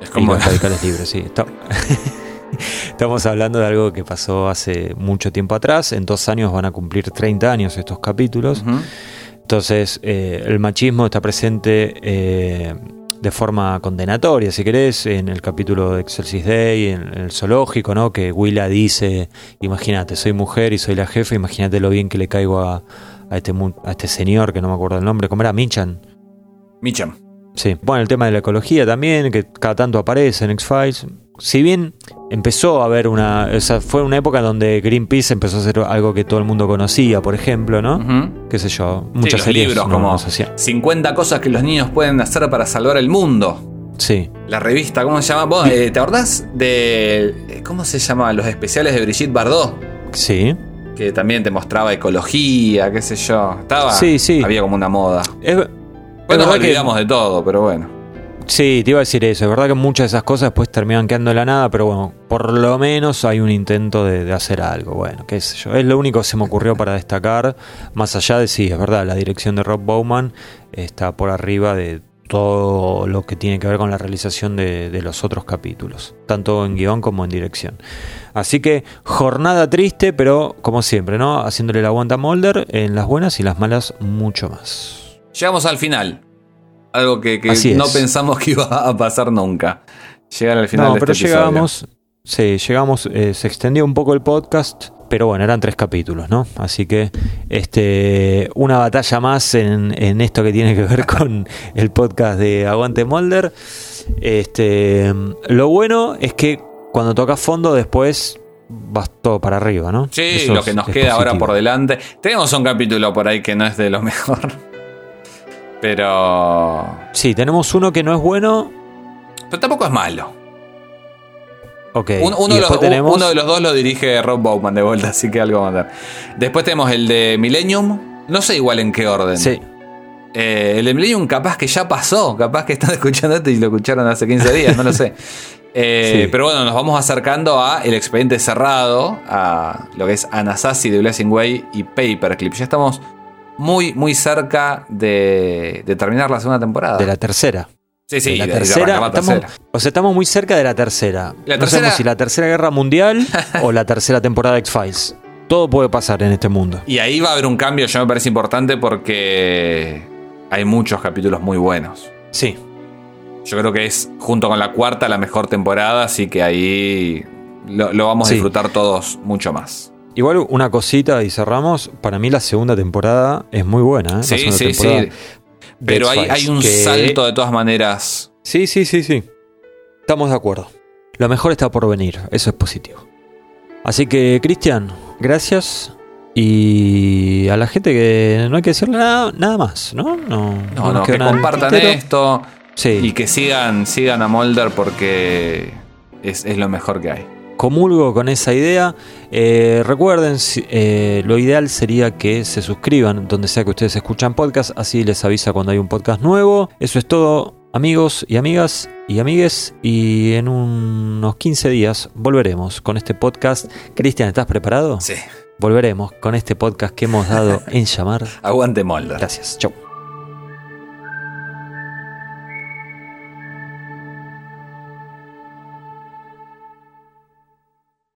Es y los radicales libres, sí. Estamos hablando de algo que pasó hace mucho tiempo atrás. En dos años van a cumplir 30 años estos capítulos. Ujú. Entonces, eh, el machismo está presente eh, de forma condenatoria, si querés, en el capítulo de Excelsis Day, en el zoológico, ¿no? Que Willa dice, imagínate, soy mujer y soy la jefa, imagínate lo bien que le caigo a, a este, a este señor, que no me acuerdo el nombre, ¿cómo era? Michan. Micham. Sí. Bueno, el tema de la ecología también, que cada tanto aparece en X-Files. Si bien empezó a haber una. O sea, fue una época donde Greenpeace empezó a hacer algo que todo el mundo conocía, por ejemplo, ¿no? Ujú. Qué sé yo, muchas series libros no- como no se hacían. 50 cosas que los niños pueden hacer para salvar el mundo. Sí. La revista, ¿cómo se llama? ¿Vos, eh, ¿Te acordás de. eh, ¿Cómo se llama? Los especiales de Brigitte Bardot. Sí. Que también te mostraba ecología, qué sé yo. Estaba. Sí, sí. Había como una moda. Es, Bueno, nos que- olvidamos de todo, pero bueno. Sí, te iba a decir eso. Es verdad que muchas de esas cosas después terminan quedando en la nada, pero bueno, por lo menos hay un intento de, hacer algo. Bueno, qué sé yo. Es lo único que se me ocurrió para destacar. Más allá de sí, es verdad, la dirección de Rob Bowman está por arriba de todo lo que tiene que ver con la realización de, los otros capítulos, tanto en guion como en dirección. Así que jornada triste, pero como siempre, ¿no? Haciéndole la aguanta a Mulder en las buenas y las malas mucho más. Llegamos al final. Algo que, no pensamos que iba a pasar nunca. Llegar al final no, de pero este episodio. llegamos, sí, llegamos, eh, se extendió un poco el podcast, pero bueno, eran tres capítulos, ¿no? Así que este, una batalla más en, en esto que tiene que ver con el podcast de Aguante Molder. Este, lo bueno es que cuando tocas fondo después vas todo para arriba, ¿no? Sí, Eso lo que nos queda ahora por delante. Tenemos un capítulo por ahí que no es de lo mejor. Pero. Sí, tenemos uno que no es bueno. Pero tampoco es malo. Ok. Un- uno, de los, después tenemos, uno de los dos lo dirige Rob Bowman de vuelta, así que algo va a andar. Después tenemos el de Millennium. No sé igual en qué orden. Sí, Eh, el de Millennium capaz que ya pasó. Capaz que están escuchando esto y lo escucharon hace 15 días, no lo sé. Eh, Sí. Pero bueno, nos vamos acercando a el expediente cerrado, a lo que es Anasazi de Blessing Way y Paperclip. Ya estamos muy, muy cerca de, de terminar la segunda temporada. de la tercera. sí, sí, la de- tercera, la estamos, tercera. o sea, estamos muy cerca de la tercera. La no tercera- sabemos si la tercera guerra mundial o la tercera temporada de X-Files. Todo puede pasar en este mundo. Y ahí va a haber un cambio, yo me parece importante porque hay muchos capítulos muy buenos. Sí. Yo creo que es, junto con la cuarta, la mejor temporada, así que ahí lo, lo vamos a disfrutar todos mucho más. Igual una cosita y cerramos. Para mí la segunda temporada es muy buena. ¿eh? Sí, sí, temporada sí. Pero hay, hay un que- salto de todas maneras. Sí, sí, sí, sí. Estamos de acuerdo. Lo mejor está por venir. Eso es positivo. Así que, Cristian, gracias. Y a la gente que no hay que decirle nada, nada más, ¿no? No, No, que compartan esto Sí. y que sigan, sigan a Mulder porque es, es lo mejor que hay. Comulgo con esa idea. Eh, recuerden, eh, lo ideal sería que se suscriban donde sea que ustedes escuchan podcast, así les avisa cuando hay un podcast nuevo. Eso es todo, amigos y amigas y amigues. Y en unos 15 días volveremos con este podcast. Cristian, ¿estás preparado? Sí. Volveremos con este podcast que hemos dado en llamar. Aguante Mulder. Gracias. Chau.